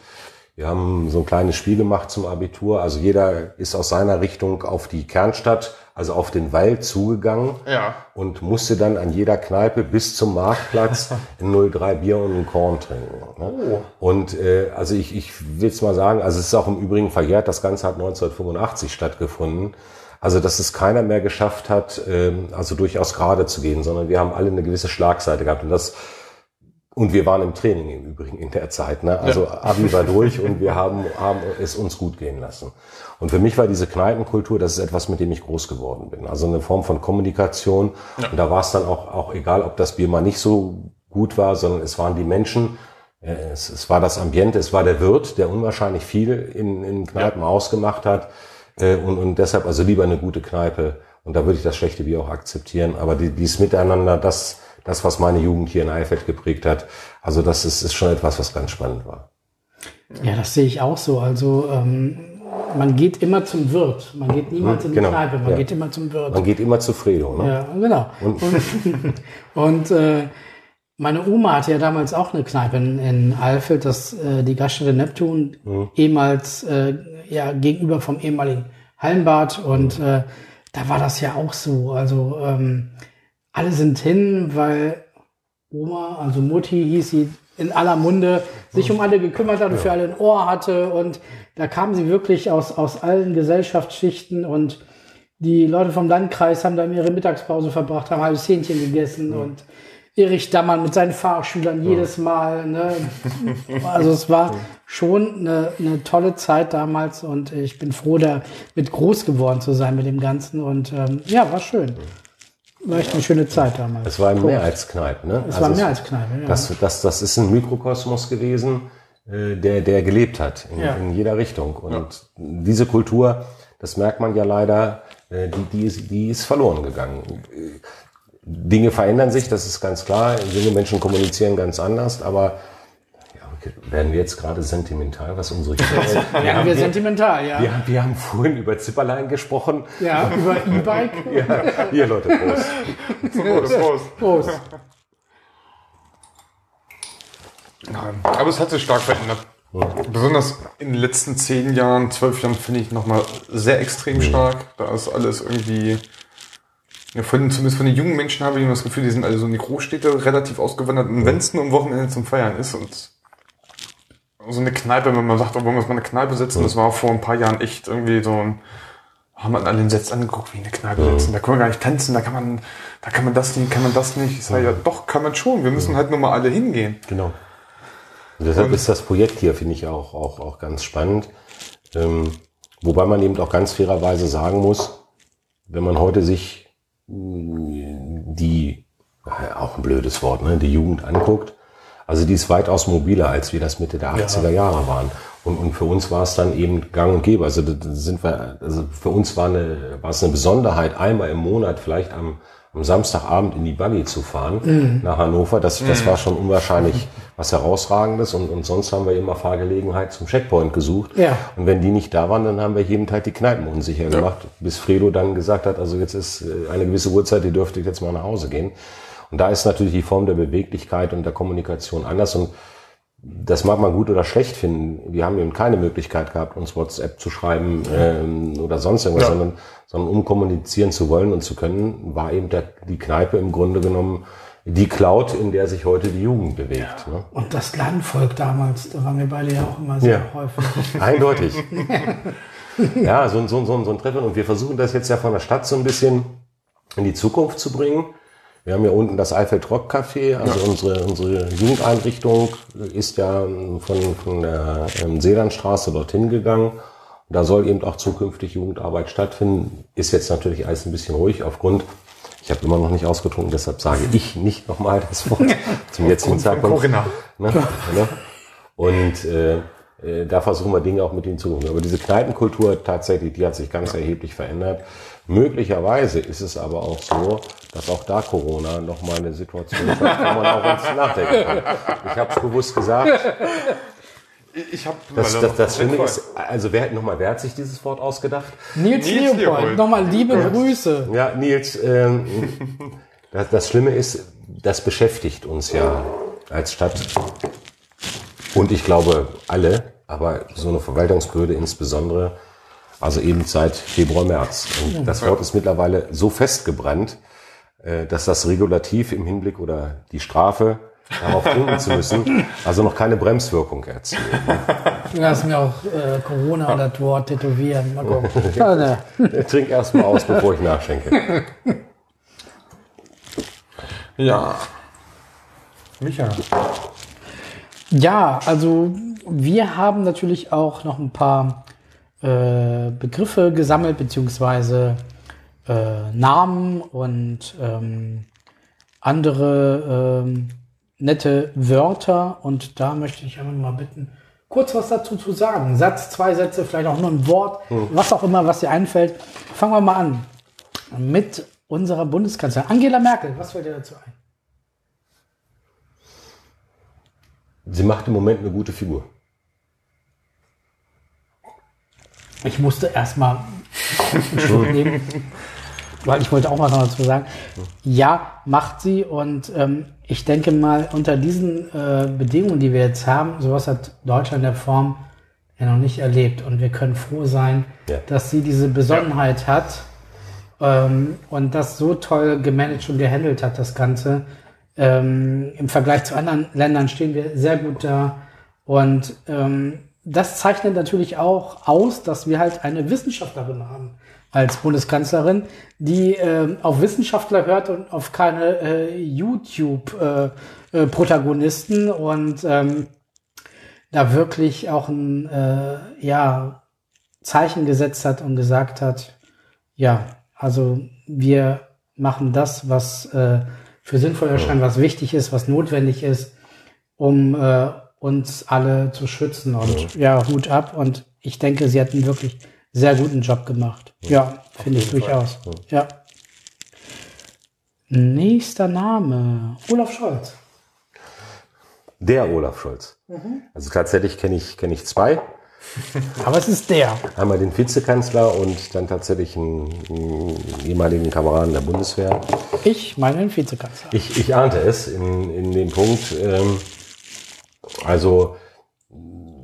Speaker 3: wir haben so ein kleines Spiel gemacht zum Abitur. Also jeder ist aus seiner Richtung auf die Kernstadt, also auf den Wald zugegangen
Speaker 1: Ja.
Speaker 3: und musste dann an jeder Kneipe bis zum Marktplatz ein 03 Bier und ein Korn trinken. Ne? Und äh, also ich, ich will es mal sagen, also es ist auch im Übrigen verjährt, das Ganze hat 1985 stattgefunden. Also dass es keiner mehr geschafft hat, ähm, also durchaus gerade zu gehen, sondern wir haben alle eine gewisse Schlagseite gehabt. Und das und wir waren im Training im Übrigen in der Zeit. Ne? Also Abi war durch und wir haben, haben es uns gut gehen lassen. Und für mich war diese Kneipenkultur, das ist etwas, mit dem ich groß geworden bin. Also eine Form von Kommunikation. Und da war es dann auch, auch egal, ob das Bier mal nicht so gut war, sondern es waren die Menschen, äh, es, es war das Ambiente, es war der Wirt, der unwahrscheinlich viel in, in Kneipen ausgemacht hat. Äh, Und, und deshalb also lieber eine gute Kneipe. Und da würde ich das schlechte Bier auch akzeptieren. Aber die, dieses Miteinander, das, das, was meine Jugend hier in Eifeld geprägt hat, also das ist, ist schon etwas, was ganz spannend war.
Speaker 2: Ja, das sehe ich auch so. Also ähm, man geht immer zum Wirt. Man geht niemals in die
Speaker 3: genau,
Speaker 2: Kneipe, man
Speaker 3: ja.
Speaker 2: geht immer zum Wirt.
Speaker 3: Man geht immer zu Fredo. Ne?
Speaker 2: Ja, genau. Und, und, äh, meine Oma hatte ja damals auch eine Kneipe in, in Alfeld, das, äh, die Gaststätte Neptun, ehemals äh, ja, gegenüber vom ehemaligen Hallenbad. Und äh, da war das ja auch so. Also ähm, alle sind hin, weil Oma, also Mutti hieß sie, in aller Munde sich um alle gekümmert hat und für alle ein Ohr hatte. Und da kamen sie wirklich aus, aus allen Gesellschaftsschichten und die Leute vom Landkreis haben dann ihre Mittagspause verbracht, haben halbes Hähnchen gegessen und Erich Dammann mit seinen Fahrschülern jedes Mal. Ne? Also es war schon eine, eine tolle Zeit damals und ich bin froh, da mit groß geworden zu sein mit dem Ganzen. Und ähm, ja, war schön. War echt eine schöne Zeit damals.
Speaker 3: Es war mehr als Kneipe. Ne?
Speaker 2: Es war mehr als Kneipe, ja.
Speaker 3: Das, das, das ist ein Mikrokosmos gewesen, äh, der, der gelebt hat in,
Speaker 2: Ja.
Speaker 3: in jeder Richtung. Und diese Kultur, das merkt man ja leider, äh, die, die, ist, die ist verloren gegangen. Äh, Dinge verändern sich, das ist ganz klar. Junge Menschen kommunizieren ganz anders, aber ja, werden wir jetzt gerade sentimental, was unsere Kinder
Speaker 2: Ja, wir sentimental, ja.
Speaker 3: wir, haben- wir haben vorhin über Zipperlein gesprochen.
Speaker 2: Ja, über E-Bike.
Speaker 3: Ja, hier Leute, Prost.
Speaker 1: Prost, Prost.
Speaker 2: Prost.
Speaker 1: Nein. Aber es hat sich stark verändert. Besonders in den letzten zehn Jahren, zwölf Jahren finde ich nochmal sehr extrem stark. Da ist alles irgendwie, ja, von, zumindest von den jungen Menschen habe ich immer das Gefühl, die sind alle so in die Großstädte relativ ausgewandert. Und wenn es nur am Wochenende zum Feiern ist und so eine Kneipe, wenn man sagt, oh, wollen wir uns mal eine Kneipe setzen, das war vor ein paar Jahren echt irgendwie so ein, haben wir alle den Setz angeguckt, wie eine Kneipe sitzen. Da kann man gar nicht tanzen, da kann man, da kann man das nicht, kann man das nicht. Ich sage, ja, doch, kann man schon. Wir müssen halt nur mal alle hingehen.
Speaker 3: Genau. Und deshalb ist das Projekt hier, finde ich, auch, auch, auch ganz spannend. Ähm, wobei man eben auch ganz fairerweise sagen muss, wenn man heute sich mh, die, äh, auch ein blödes Wort, ne, die Jugend anguckt, also die ist weitaus mobiler, als wir das Mitte der 80er Jahre waren. Und, und für uns war es dann eben gang und gäbe. Also sind wir, also für uns war, eine, war es eine Besonderheit, einmal im Monat vielleicht am, am Samstagabend in die Buggy zu fahren nach Hannover. Das, das war schon unwahrscheinlich was Herausragendes. Und, und sonst haben wir immer Fahrgelegenheit zum Checkpoint gesucht.
Speaker 2: Ja.
Speaker 3: Und wenn die nicht da waren, dann haben wir jeden Tag die Kneipen unsicher gemacht, bis Fredo dann gesagt hat, also jetzt ist äh, eine gewisse Uhrzeit, die dürfte jetzt mal nach Hause gehen. Und da ist natürlich die Form der Beweglichkeit und der Kommunikation anders. Und das mag man gut oder schlecht finden. Wir haben eben keine Möglichkeit gehabt, uns WhatsApp zu schreiben ähm, oder sonst irgendwas,
Speaker 1: Ja.
Speaker 3: sondern, sondern um kommunizieren zu wollen und zu können, war eben der, die Kneipe im Grunde genommen die Cloud, in der sich heute die Jugend bewegt. Ne?
Speaker 2: Und das Landvolk damals, da waren wir beide ja auch immer sehr
Speaker 3: Ja.
Speaker 2: häufig.
Speaker 3: Eindeutig. ja, so, so, ein- so, ein- so ein Treffen. Und wir versuchen das jetzt ja von der Stadt so ein bisschen in die Zukunft zu bringen. Wir haben ja unten das Eifeld Rock Café, also unsere, unsere Jugendeinrichtung ist ja von, von der ähm, Seelandstraße dorthin gegangen. Da soll eben auch zukünftig Jugendarbeit stattfinden. Ist jetzt natürlich alles ein bisschen ruhig aufgrund, ich habe immer noch nicht ausgetrunken, deshalb sage ich nicht nochmal das Wort zum jetzigen Zeitpunkt. Ne? Ne? Und äh, äh, da versuchen wir Dinge auch mit ihnen zu tun. Aber diese Kneipenkultur tatsächlich, die hat sich ganz erheblich verändert. Möglicherweise ist es aber auch so, dass auch da Corona nochmal eine Situation schafft, wo man auch ins Nachdenken kann. Ich habe es bewusst gesagt.
Speaker 1: Ich habe
Speaker 3: das, das, das Schlimme ist, also wer, nochmal, wer hat sich dieses Wort ausgedacht?
Speaker 2: Nils, Nils Leopold. Leopold. Nochmal liebe ja. Grüße.
Speaker 3: Ja, Nils, ähm, das, das Schlimme ist, das beschäftigt uns ja als Stadt. Und ich glaube alle, aber so eine Verwaltungsbehörde insbesondere, also eben seit Februar, März. Und das Wort ist mittlerweile so festgebrannt, äh, dass das Regulativ im Hinblick oder die Strafe darauf trinken zu müssen, also noch keine Bremswirkung erzielen.
Speaker 2: Du hast mir auch äh, Corona das Wort tätowieren. Mal gucken.
Speaker 3: ja. Trink erst mal aus, bevor ich nachschenke.
Speaker 1: Ja. Micha.
Speaker 2: Ja, also wir haben natürlich auch noch ein paar äh, Begriffe gesammelt, beziehungsweise äh, Namen und ähm, andere ähm, nette Wörter. Und da möchte ich einfach mal bitten, kurz was dazu zu sagen. Satz, zwei Sätze, vielleicht auch nur ein Wort, hm. was auch immer, was dir einfällt. Fangen wir mal an mit unserer Bundeskanzlerin Angela Merkel. Was fällt dir dazu ein?
Speaker 3: Sie macht im Moment eine gute Figur.
Speaker 2: Ich musste erstmal nehmen, weil ich wollte auch was dazu sagen. Ja, macht sie und ähm, ich denke mal, unter diesen äh, Bedingungen, die wir jetzt haben, sowas hat Deutschland in der Form ja noch nicht erlebt und wir können froh sein, ja. dass sie diese Besonnenheit ja. hat ähm, und das so toll gemanagt und gehandelt hat, das Ganze. Ähm, Im Vergleich zu anderen Ländern stehen wir sehr gut da. Und ähm, das zeichnet natürlich auch aus, dass wir halt eine Wissenschaftlerin haben als Bundeskanzlerin, die äh, auf Wissenschaftler hört und auf keine äh, YouTube-Protagonisten äh, äh, und ähm, da wirklich auch ein äh, ja, Zeichen gesetzt hat und gesagt hat, ja, also wir machen das, was äh, für sinnvoll erscheint, was wichtig ist, was notwendig ist, um äh, uns alle zu schützen. Und ja. ja, Hut ab. Und ich denke, sie hat einen wirklich sehr guten Job gemacht. Ja, ja finde ich durchaus. Ja. Nächster Name. Olaf Scholz.
Speaker 3: Der Olaf Scholz. Mhm. Also tatsächlich kenne ich, kenne ich zwei.
Speaker 2: Aber es ist der.
Speaker 3: Einmal den Vizekanzler und dann tatsächlich einen, einen ehemaligen Kameraden der Bundeswehr.
Speaker 2: Ich meine den Vizekanzler.
Speaker 3: Ich, ich ahnte es in, in dem Punkt. Ähm, also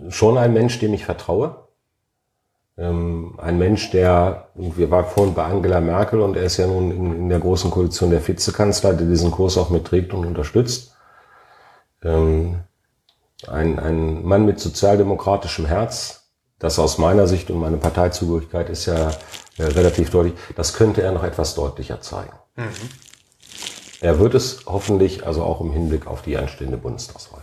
Speaker 3: schon ein Mensch, dem ich vertraue. Ähm, ein Mensch, der, wir waren vorhin bei Angela Merkel und er ist ja nun in, in der großen Koalition der Vizekanzler, der diesen Kurs auch mitträgt und unterstützt. Ähm, ein, ein Mann mit sozialdemokratischem Herz, das aus meiner Sicht und meine Parteizugehörigkeit ist ja äh, relativ deutlich, das könnte er noch etwas deutlicher zeigen. Mhm. Er wird es hoffentlich, also auch im Hinblick auf die anstehende Bundestagswahl.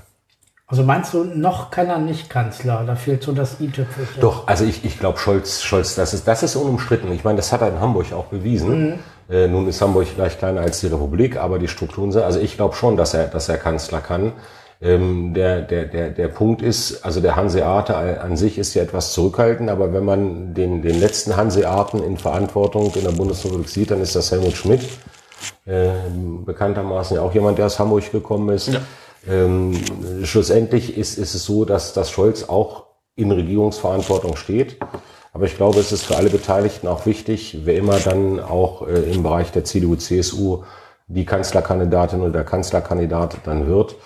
Speaker 2: Also meinst du, noch kann er nicht Kanzler? Da fehlt so das i-Tüpfelchen.
Speaker 3: Doch, also ich, ich glaube, Scholz, Scholz, das ist, das ist unumstritten. Ich meine, das hat er in Hamburg auch bewiesen. Mhm. Äh, nun ist Hamburg gleich kleiner als die Republik, aber die Strukturen sind, also ich glaube schon, dass er, dass er Kanzler kann. Ähm, der, der, der, der Punkt ist, also der Hanseate an sich ist ja etwas zurückhaltend, aber wenn man den, den letzten Hanseaten in Verantwortung in der Bundesrepublik sieht, dann ist das Helmut Schmidt, äh, bekanntermaßen ja auch jemand, der aus Hamburg gekommen ist. Ja ähm, schlussendlich ist, ist es so, dass, dass Scholz auch in Regierungsverantwortung steht. Aber ich glaube, es ist für alle Beteiligten auch wichtig, wer immer dann auch äh, im Bereich der CDU, CSU die Kanzlerkandidatin oder der Kanzlerkandidat dann wird,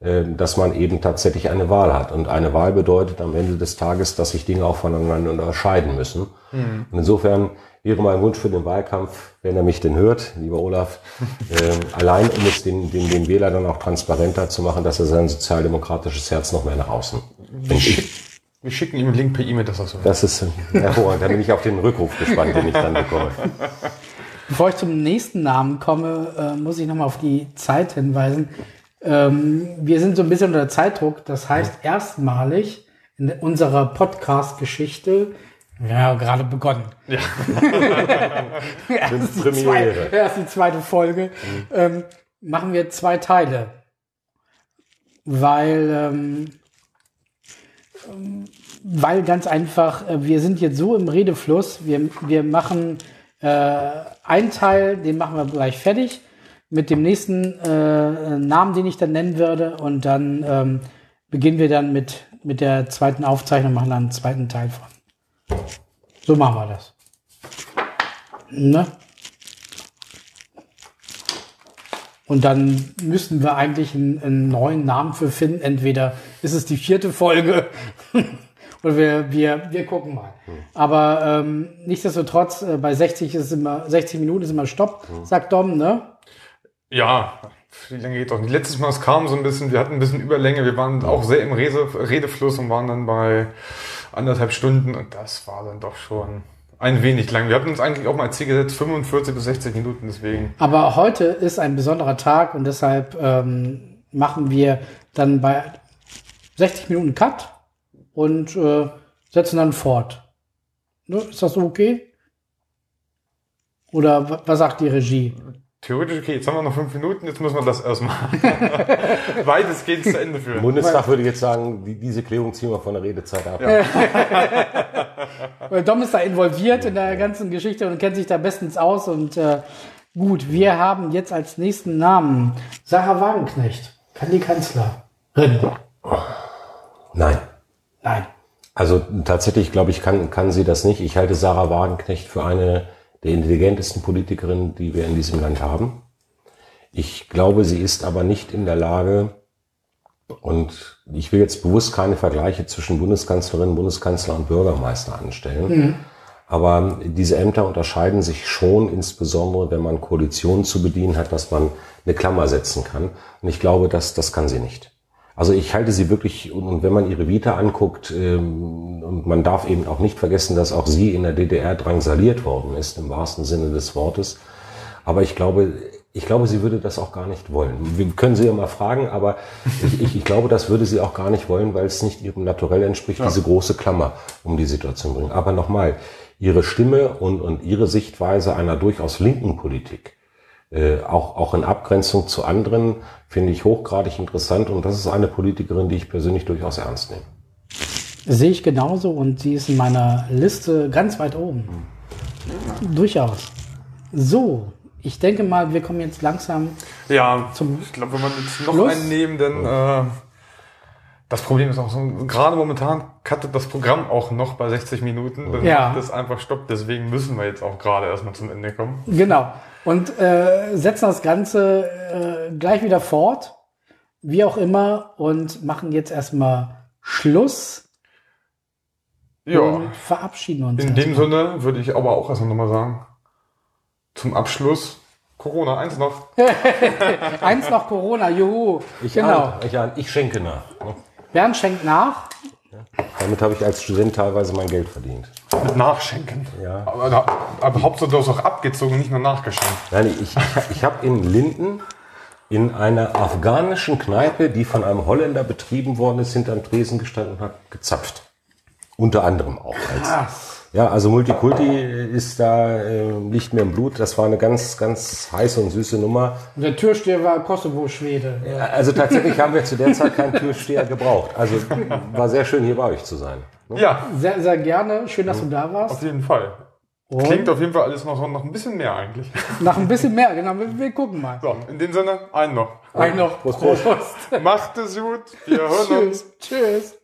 Speaker 3: dass man eben tatsächlich eine Wahl hat. Und eine Wahl bedeutet am Ende des Tages, dass sich Dinge auch voneinander unterscheiden müssen. Mhm. Und insofern wäre mein Wunsch für den Wahlkampf, wenn er mich denn hört, lieber Olaf, äh, allein um es den, den, den Wähler dann auch transparenter zu machen, dass er sein sozialdemokratisches Herz noch mehr nach außen.
Speaker 1: Wir, schick, wir schicken ihm einen Link per E-Mail, dass
Speaker 3: er
Speaker 1: so
Speaker 3: Das ist hervorragend. Da bin ich auf den Rückruf gespannt, den ich dann bekomme.
Speaker 2: Bevor ich zum nächsten Namen komme, äh, muss ich nochmal auf die Zeit hinweisen. Ähm, wir sind so ein bisschen unter Zeitdruck. Das heißt, erstmalig in unserer Podcast-Geschichte ja, gerade begonnen. Ja. erst, die zweite, erst die zweite Folge. Mhm. Ähm, machen wir zwei Teile. Weil, ähm, weil ganz einfach, äh, wir sind jetzt so im Redefluss, wir, wir machen äh, einen Teil, den machen wir gleich fertig mit dem nächsten äh, Namen, den ich dann nennen würde und dann ähm, beginnen wir dann mit mit der zweiten Aufzeichnung machen dann einen zweiten Teil von. So machen wir das. Ne? Und dann müssten wir eigentlich einen, einen, neuen Namen für finden. Entweder ist es die vierte Folge oder wir, wir, wir gucken mal. Hm. Aber ähm, nichtsdestotrotz, äh, bei 60 ist immer, 60 Minuten ist immer Stopp, hm. sagt Dom, ne?
Speaker 1: Ja, wie lange geht doch. Letztes Mal, es kam so ein bisschen, wir hatten ein bisschen Überlänge, wir waren auch sehr im Rede, Redefluss und waren dann bei anderthalb Stunden und das war dann doch schon ein wenig lang. Wir hatten uns eigentlich auch mal als Ziel gesetzt, 45 bis 60 Minuten, deswegen.
Speaker 2: Aber heute ist ein besonderer Tag und deshalb ähm, machen wir dann bei 60 Minuten Cut und äh, setzen dann fort. Ne? Ist das okay? Oder was sagt die Regie?
Speaker 1: Theoretisch okay, jetzt haben wir noch fünf Minuten, jetzt müssen wir das erstmal weitestgehend zu Ende führen.
Speaker 3: Bundestag würde ich jetzt sagen, die, diese Klärung ziehen wir von der Redezeit ab.
Speaker 2: Ja. Weil Dom ist da involviert in der ganzen Geschichte und kennt sich da bestens aus. Und äh, gut, wir haben jetzt als nächsten Namen Sarah Wagenknecht, kann die Kanzlerin.
Speaker 3: Nein.
Speaker 2: Nein.
Speaker 3: Also tatsächlich, glaube ich, kann, kann sie das nicht. Ich halte Sarah Wagenknecht für eine der intelligentesten Politikerin, die wir in diesem Land haben. Ich glaube, sie ist aber nicht in der Lage, und ich will jetzt bewusst keine Vergleiche zwischen Bundeskanzlerin, Bundeskanzler und Bürgermeister anstellen. Mhm. Aber diese Ämter unterscheiden sich schon, insbesondere wenn man Koalitionen zu bedienen hat, dass man eine Klammer setzen kann. Und ich glaube, dass das kann sie nicht. Also ich halte sie wirklich, und wenn man ihre Vita anguckt, ähm, und man darf eben auch nicht vergessen, dass auch sie in der DDR drangsaliert worden ist, im wahrsten Sinne des Wortes. Aber ich glaube, ich glaube, sie würde das auch gar nicht wollen. Wir können sie ja mal fragen, aber ich, ich, ich glaube, das würde sie auch gar nicht wollen, weil es nicht ihrem Naturell entspricht, ja. diese große Klammer um die Situation bringen. Aber nochmal, ihre Stimme und, und ihre Sichtweise einer durchaus linken Politik, äh, auch, auch in Abgrenzung zu anderen, finde ich hochgradig interessant und das ist eine Politikerin, die ich persönlich durchaus ernst nehme.
Speaker 2: Sehe ich genauso und sie ist in meiner Liste ganz weit oben. Mhm. Durchaus. So, ich denke mal, wir kommen jetzt langsam
Speaker 1: ja, zum Ich glaube, wenn man jetzt noch Schluss. einen nehmen, dann äh, das Problem ist auch so, gerade momentan cuttet das Programm auch noch bei 60 Minuten, dann ja. das einfach stoppt. Deswegen müssen wir jetzt auch gerade erstmal zum Ende kommen.
Speaker 2: Genau und äh, setzen das Ganze äh, gleich wieder fort, wie auch immer, und machen jetzt erstmal Schluss.
Speaker 1: Ja. Und
Speaker 2: verabschieden uns.
Speaker 1: In dem Sinne würde ich aber auch erstmal nochmal sagen, zum Abschluss Corona, eins noch.
Speaker 2: eins noch Corona, juhu.
Speaker 3: Ich genau. Ahn, ich, ahn, ich schenke nach.
Speaker 2: Bernd schenkt nach.
Speaker 3: Damit habe ich als Student teilweise mein Geld verdient.
Speaker 1: Mit Nachschenken.
Speaker 3: Ja.
Speaker 1: Aber, aber Hauptsache du hast auch abgezogen, nicht nur nachgeschenkt.
Speaker 3: Nein, ich, ich habe in Linden in einer afghanischen Kneipe, die von einem Holländer betrieben worden ist, hinterm Tresen gestanden und habe gezapft. Unter anderem auch. Als, Krass. Ja, also Multikulti ist da äh, nicht mehr im Blut. Das war eine ganz, ganz heiße und süße Nummer.
Speaker 2: Und der Türsteher war Kosovo-Schwede.
Speaker 3: Ja, also tatsächlich haben wir zu der Zeit keinen Türsteher gebraucht. Also war sehr schön, hier bei euch zu sein.
Speaker 2: Ne? Ja. Sehr, sehr gerne. Schön, dass du da warst.
Speaker 1: Auf jeden Fall. Und Klingt auf jeden Fall alles noch, noch ein bisschen mehr eigentlich.
Speaker 2: Nach ein bisschen mehr, genau. Wir, wir gucken mal.
Speaker 1: So, in dem Sinne, einen noch.
Speaker 2: Einen noch.
Speaker 1: Prost. Prost. Prost. Macht es gut. Wir hören
Speaker 2: Tschüss.
Speaker 1: uns.
Speaker 2: Tschüss.